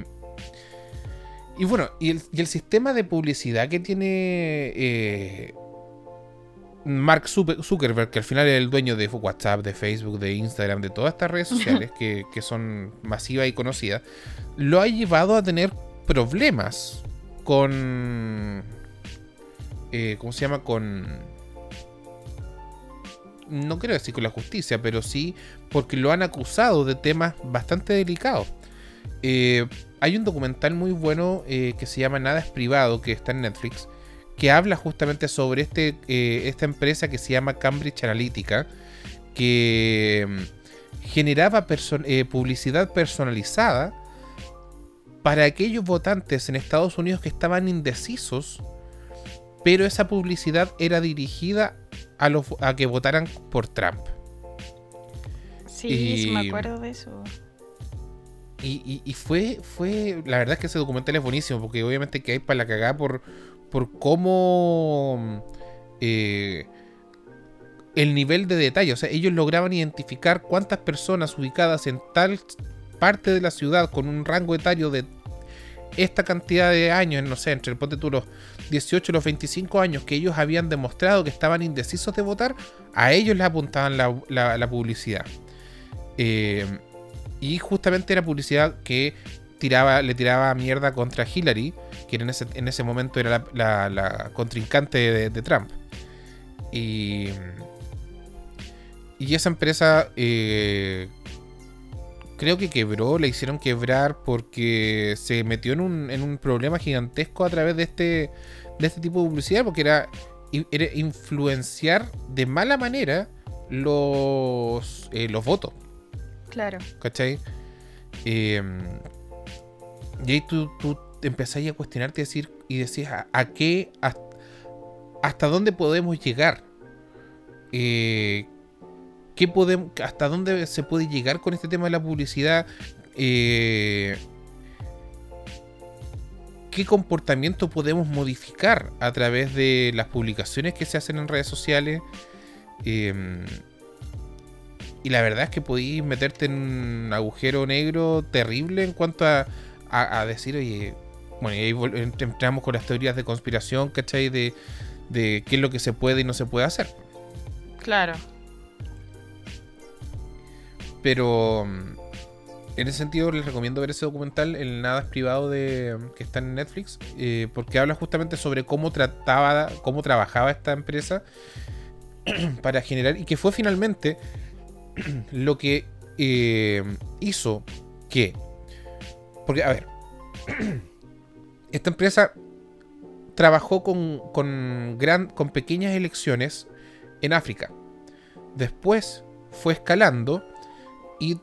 Y bueno, y el, y el sistema de publicidad que tiene eh, Mark Zuckerberg, que al final es el dueño de WhatsApp, de Facebook, de Instagram, de todas estas redes sociales que, que son masivas y conocidas, lo ha llevado a tener problemas con. Eh, ¿Cómo se llama? Con. No quiero decir con la justicia, pero sí porque lo han acusado de temas bastante delicados. Eh, hay un documental muy bueno eh, que se llama Nada es privado, que está en Netflix, que habla justamente sobre este, esta empresa que se llama Cambridge Analytica, que mm, generaba publicidad personalizada para aquellos votantes en Estados Unidos que estaban indecisos, pero esa publicidad era dirigida a, los, a que votaran por Trump.
Sí, sí me acuerdo de eso.
Y, fue, fue, la verdad es que ese documental es buenísimo, porque obviamente que hay para la cagada por, por cómo eh, el nivel de detalle, o sea, ellos lograban identificar cuántas personas ubicadas en tal parte de la ciudad con un rango etario de esta cantidad de años, no sé, entre ponte tú los 18 y los 25 años que ellos habían demostrado que estaban indecisos de votar, a ellos les apuntaban la, publicidad. Eh, y justamente era publicidad que tiraba, le tiraba mierda contra Hillary, que en ese, en ese momento era la, contrincante de, Trump. Y, y esa empresa eh, creo que quebró, le hicieron quebrar porque se metió en un, en un problema gigantesco a través de este, de este tipo de publicidad, porque era, era influenciar de mala manera los, eh, los votos.
Claro.
¿Cachai? Em, y ahí tú, tú a cuestionarte y decir, y decías, ¿a, qué, hasta, dónde podemos llegar? Eh, ¿Qué podemos, ¿Hasta dónde se puede llegar con este tema de la publicidad? Eh, ¿Qué comportamiento podemos modificar a través de las publicaciones que se hacen en redes sociales? Em, y la verdad es que podéis meterte en un agujero negro terrible en cuanto a, a, decir, oye, bueno, y ahí entramos con las teorías de conspiración, ¿cachai? De, de qué es lo que se puede y no se puede hacer.
Claro.
Pero mm, en ese sentido les recomiendo ver ese documental, El Nada es Privado, de, que está en Netflix, eh, porque habla justamente sobre cómo trataba, cómo trabajaba esta empresa para generar, y que fue finalmente lo que eh, hizo que, porque a ver, esta empresa trabajó con, con, gran, con pequeñas elecciones en África. Después fue escalando y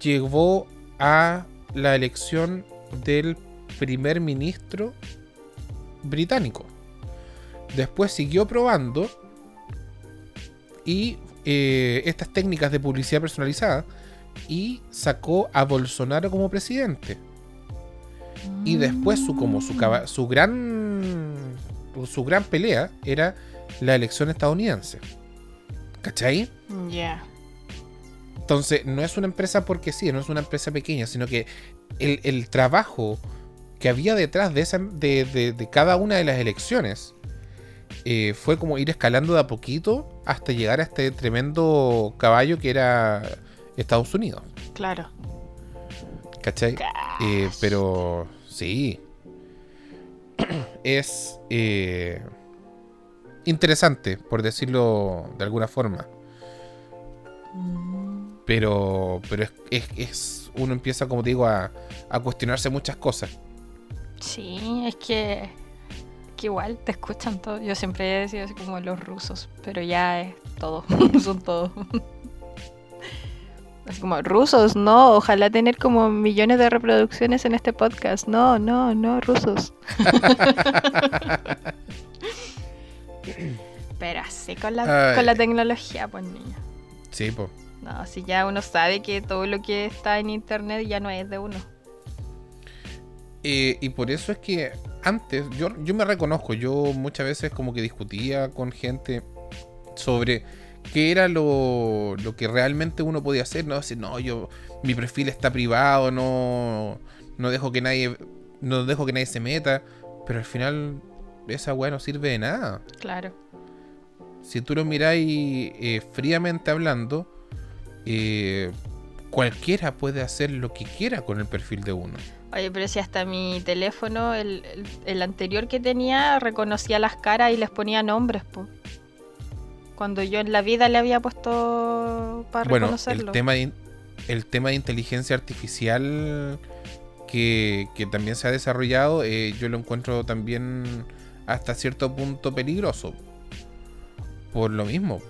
llevó a la elección del primer ministro británico. Después siguió probando y eh, estas técnicas de publicidad personalizada y sacó a Bolsonaro como presidente. Y después su como su, su gran su gran pelea era la elección estadounidense. ¿Cachai?
Ya.
Entonces, no es una empresa porque sí, no es una empresa pequeña, sino que el, trabajo que había detrás de, esa, de, cada una de las elecciones eh, fue como ir escalando de a poquito hasta llegar a este tremendo caballo que era Estados Unidos.
Claro.
¿Cachai? Eh, pero sí. Es. Eh, interesante, por decirlo de alguna forma.
Mm.
Pero, pero es, es- es- uno empieza, como te digo, a, a cuestionarse muchas cosas.
Sí, es que, que igual te escuchan todo. Yo siempre he decir así como los rusos, pero ya es todo, son todo. Así como, rusos, no, ojalá tener como millones de reproducciones en este podcast. No, no, no, rusos. Pero así con la,
Ay.
con la tecnología, pues niño.
Sí, pues.
No, si ya uno sabe que todo lo que está en internet ya no es de uno.
Eh, y por eso es que antes, yo, yo me reconozco, yo muchas veces como que discutía con gente sobre qué era lo, lo que realmente uno podía hacer, no decir, no, yo, mi perfil está privado, no, no dejo que nadie, no dejo que nadie se meta, pero al final esa weá no sirve de nada.
Claro.
Si tú lo miráis eh, fríamente hablando, eh, cualquiera puede hacer lo que quiera con el perfil de uno.
Oye, pero si hasta mi teléfono, el, el- el anterior que tenía, reconocía las caras y les ponía nombres, po. Cuando yo en la vida le había puesto para
Bueno,
reconocerlo.
el tema, de, el tema de inteligencia artificial que, que también se ha desarrollado, eh, yo lo encuentro también hasta cierto punto peligroso. Por lo mismo,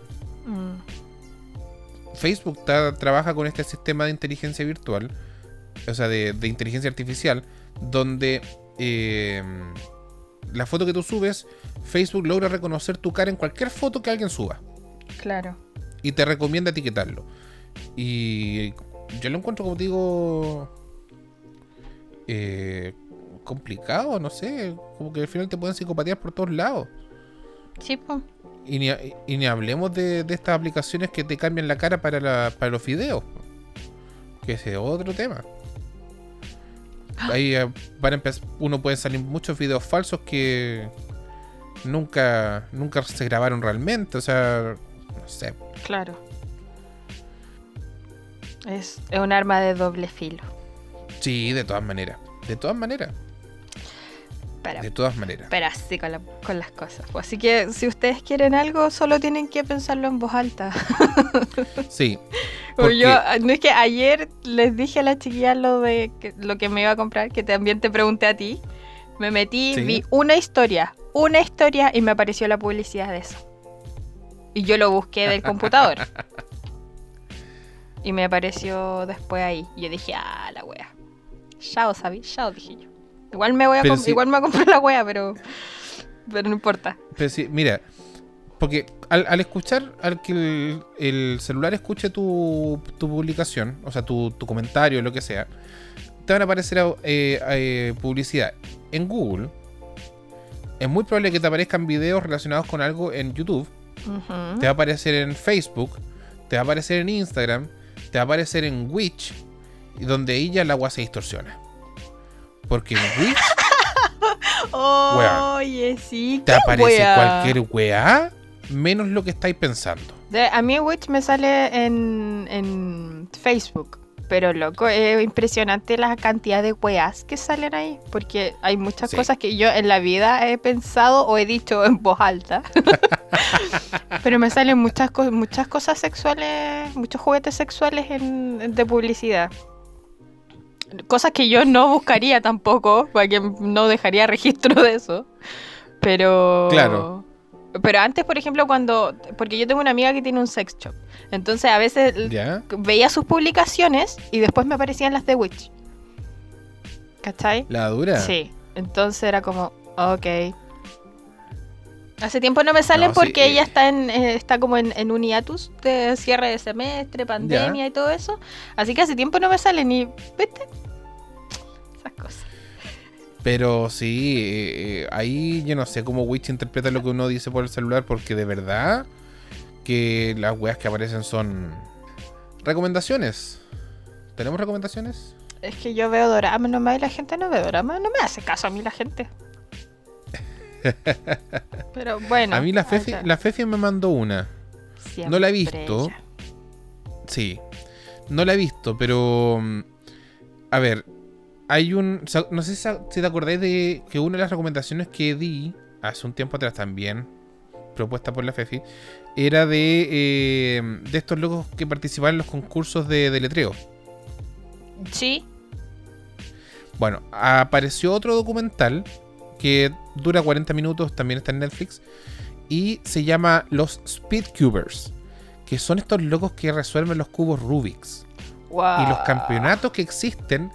Mm,
Facebook ta- trabaja con este sistema de inteligencia virtual, o sea, de, de inteligencia artificial, donde eh, la foto que tú subes, Facebook logra reconocer tu cara en cualquier foto que alguien suba.
claro.
y te recomienda etiquetarlo. Y yo lo encuentro, como digo, eh, complicado, no sé, como que al final te pueden psicopatear por todos lados.
Sí, po.
Y ni, y ni hablemos de, de estas aplicaciones que te cambian la cara para, la- para los videos. Que ese es otro tema. Ahí eh, van a empezar, uno puede salir muchos videos falsos que nunca, nunca se grabaron realmente. O sea, no sé.
Claro. Es, es un arma de doble filo.
Sí, de todas maneras. De todas maneras.
Para,
De todas maneras.
pero así con, la- con las cosas. po. Así que si ustedes quieren algo, solo tienen que pensarlo en voz alta.
Sí. Porque-
yo, no es que ayer les dije a la chiquilla lo de que, lo que me iba a comprar, que también te pregunté a ti. Me metí,
Sí.
vi una historia, una historia y me apareció la publicidad de eso. Y yo lo busqué del computador. y me apareció después ahí. Yo dije, ah, la wea. Chao, Sabi, chao, dije yo. Igual me voy a igual me voy a comprar la wea, pero. Pero no importa.
Pero mira. Porque al, al escuchar, al que el, el celular escuche tu, tu publicación, o sea, tu, tu comentario, lo que sea, te van a aparecer eh, eh, publicidad en Google. Es muy probable que te aparezcan videos relacionados con algo en YouTube. Te va a aparecer en Facebook. Te va a aparecer en Instagram. Te va a aparecer en Witch. Y donde ahí ya la agua se distorsiona. Porque Witch
Oye, sí.
te aparece
wea.
cualquier weá menos lo que estáis pensando.
De- a mí Witch me sale en, en Facebook. Pero loco, es impresionante la cantidad de weas que salen ahí. Porque hay muchas
Sí.
cosas que yo en la vida he pensado o he dicho en voz alta. pero me salen muchas, co- muchas cosas sexuales, muchos juguetes sexuales en, de publicidad. Cosas que yo no buscaría tampoco, porque no dejaría registro de eso. Pero.
Claro.
Pero antes, por ejemplo, cuando. Porque yo tengo una amiga que tiene un sex shop. Entonces a veces
¿Ya?
veía sus publicaciones y después me aparecían las de Witch. ¿Cachai?
La dura.
Sí. Entonces era como, ok. Hace tiempo no me salen
No, sí,
porque
eh.
ella está en eh, está como en, en un hiatus de cierre de semestre, pandemia y todo eso. Así que hace tiempo no me salen y, ¿viste?
Pero sí, eh, eh, ahí yo no sé cómo Witch interpreta lo que uno dice por el celular, porque de verdad que las weas que aparecen son recomendaciones. ¿Tenemos recomendaciones?
Es que yo veo dorama nomás y la gente no ve dorama. No me hace caso a mí la gente. Pero bueno.
a mí la Fefi, la Fefi me mandó una. no la he visto.
ella.
Sí, no la he visto, pero... mm, A ver, hay un... No sé si si te acordáis de que una de las recomendaciones que di hace un tiempo atrás también, propuesta por la FEFI, era de, eh, de estos locos que participaban en los concursos de, de letreo.
Sí.
Bueno, apareció otro documental que dura 40 minutos, también está en Netflix, y se llama Los Speedcubers, que son estos locos que resuelven los cubos Rubik's.
Wow.
Y los campeonatos que existen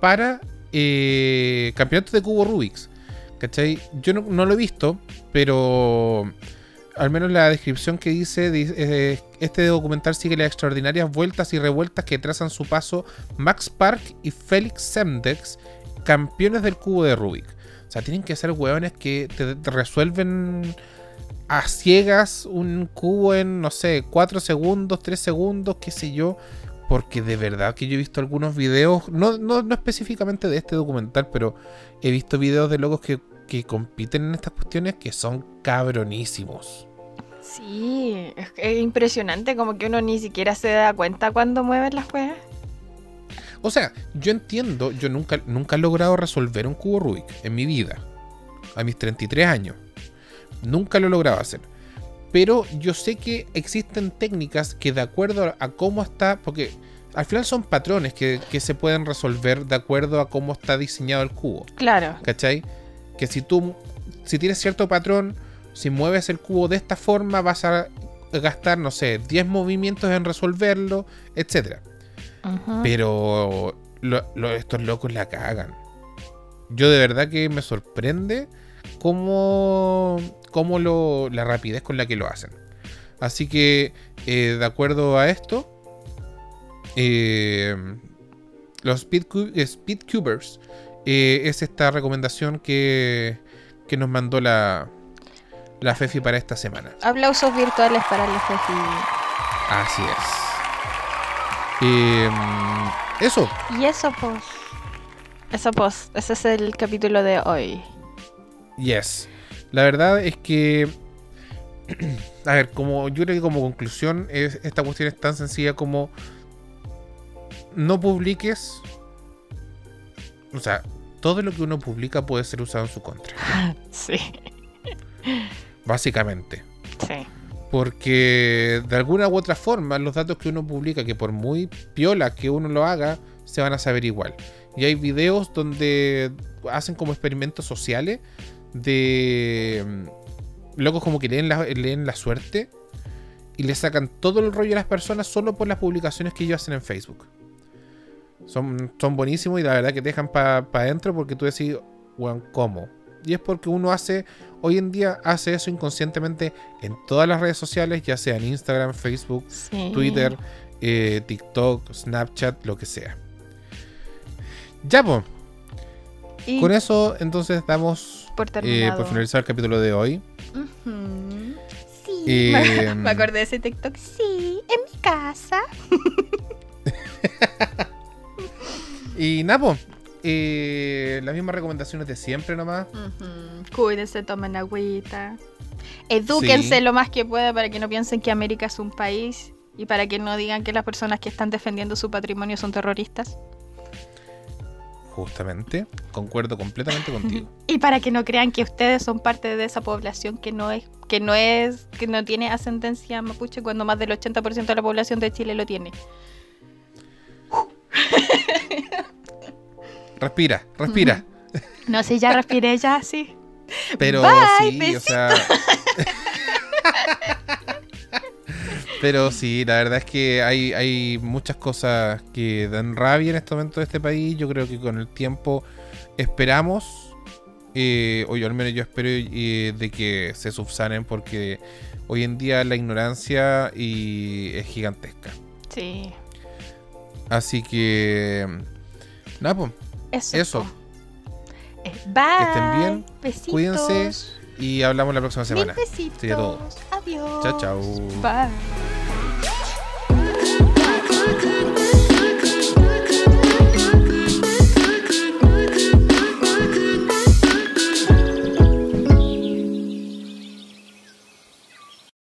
para eh, campeonatos de cubo Rubik's. ¿Cachai? Yo no, lo he visto, pero al menos la descripción que dice, dice, eh, este documental sigue las extraordinarias vueltas y revueltas que trazan su paso Max Park y Félix Semdex, campeones del cubo de Rubik. O sea, tienen que ser hueones que te, te resuelven a ciegas un cubo en, no sé, 4 segundos, 3 segundos, qué sé yo. Porque de verdad que yo he visto algunos videos, no, no, no específicamente de este documental, pero he visto videos de locos que, que compiten en estas cuestiones que son cabronísimos.
Sí, es, es impresionante como que uno ni siquiera se da cuenta cuando mueven las juegas.
O sea, yo entiendo, yo nunca, nunca he logrado resolver un cubo Rubik en mi vida. A mis 33 años. Nunca lo he logrado hacer. Pero yo sé que existen técnicas que de acuerdo a cómo está, porque al final son patrones que, que se pueden resolver de acuerdo a cómo está diseñado el cubo.
Claro.
¿Cachai? Que si tú, si tienes cierto patrón, si mueves el cubo de esta forma, vas a gastar, no sé, 10 movimientos en resolverlo, etcétera.
Ujú.
Pero lo- lo- estos locos la cagan. Yo de verdad que me sorprende cómo, cómo lo, la rapidez con la que lo hacen. Así que, eh, de acuerdo a esto, eh, los Speedcu- eh, Speedcubers eh, es esta recomendación que, que nos mandó la, la Fefi para esta semana.
Aplausos virtuales para el Fefi.
Así es. Eh, eso,
Y eso, pues. Eso, pues. Ese es el capítulo de hoy.
Yes. La verdad es que. A ver, como yo creo que como conclusión, es, esta cuestión es tan sencilla como. No publiques. O sea, todo lo que uno publica puede ser usado en su contra.
Sí,
Básicamente.
sí.
Porque de alguna u otra forma, los datos que uno publica, que por muy piola que uno lo haga, se van a saber igual. Y hay videos donde hacen como experimentos sociales de mm, locos como que leen la, leen la suerte y le sacan todo el rollo a las personas solo por las publicaciones que ellos hacen en Facebook. Son, son buenísimos y la verdad que te dejan para adentro porque tú decís, weón, ¿cómo? Y es porque uno hace, hoy en día hace eso inconscientemente en todas las redes sociales, ya sea en Instagram, Facebook,
sí.
Twitter, eh, TikTok, Snapchat, lo que sea. Ya, pues, con eso entonces damos
por
eh,
terminado.
por finalizar el capítulo de hoy.
Ujú. Sí.
Eh,
Me acordé de ese TikTok. Sí, en mi casa.
Y nada, po, eh, las mismas recomendaciones de siempre nomás.
Ujú. Cuídense, tomen agüita. Edúquense
Sí.
lo más que pueda para que no piensen que América es un país y para que no digan que las personas que están defendiendo su patrimonio son terroristas.
Justamente, concuerdo completamente contigo.
Y para que no crean que ustedes son parte de esa población que no es, que no es, que no tiene ascendencia mapuche cuando más del 80% de la población de Chile lo tiene.
Respira, respira.
No sé, ya respiré ya, sí.
Pero
Bye,
sí, o sea. Pero sí, la verdad es que hay, hay muchas cosas que dan rabia en este momento de este país. Yo creo que con el tiempo esperamos, eh, o yo al menos yo espero eh, de que se subsanen porque hoy en día la ignorancia y es gigantesca.
Sí.
Así que... Nada, pues.
Eso.
Eso.
Eh, Bye.
estén bien,
Besitos.
cuídense Y hablamos la próxima
Mil
semana.
besitos.
Sería todo.
Adiós.
Chao, chao.
Bye.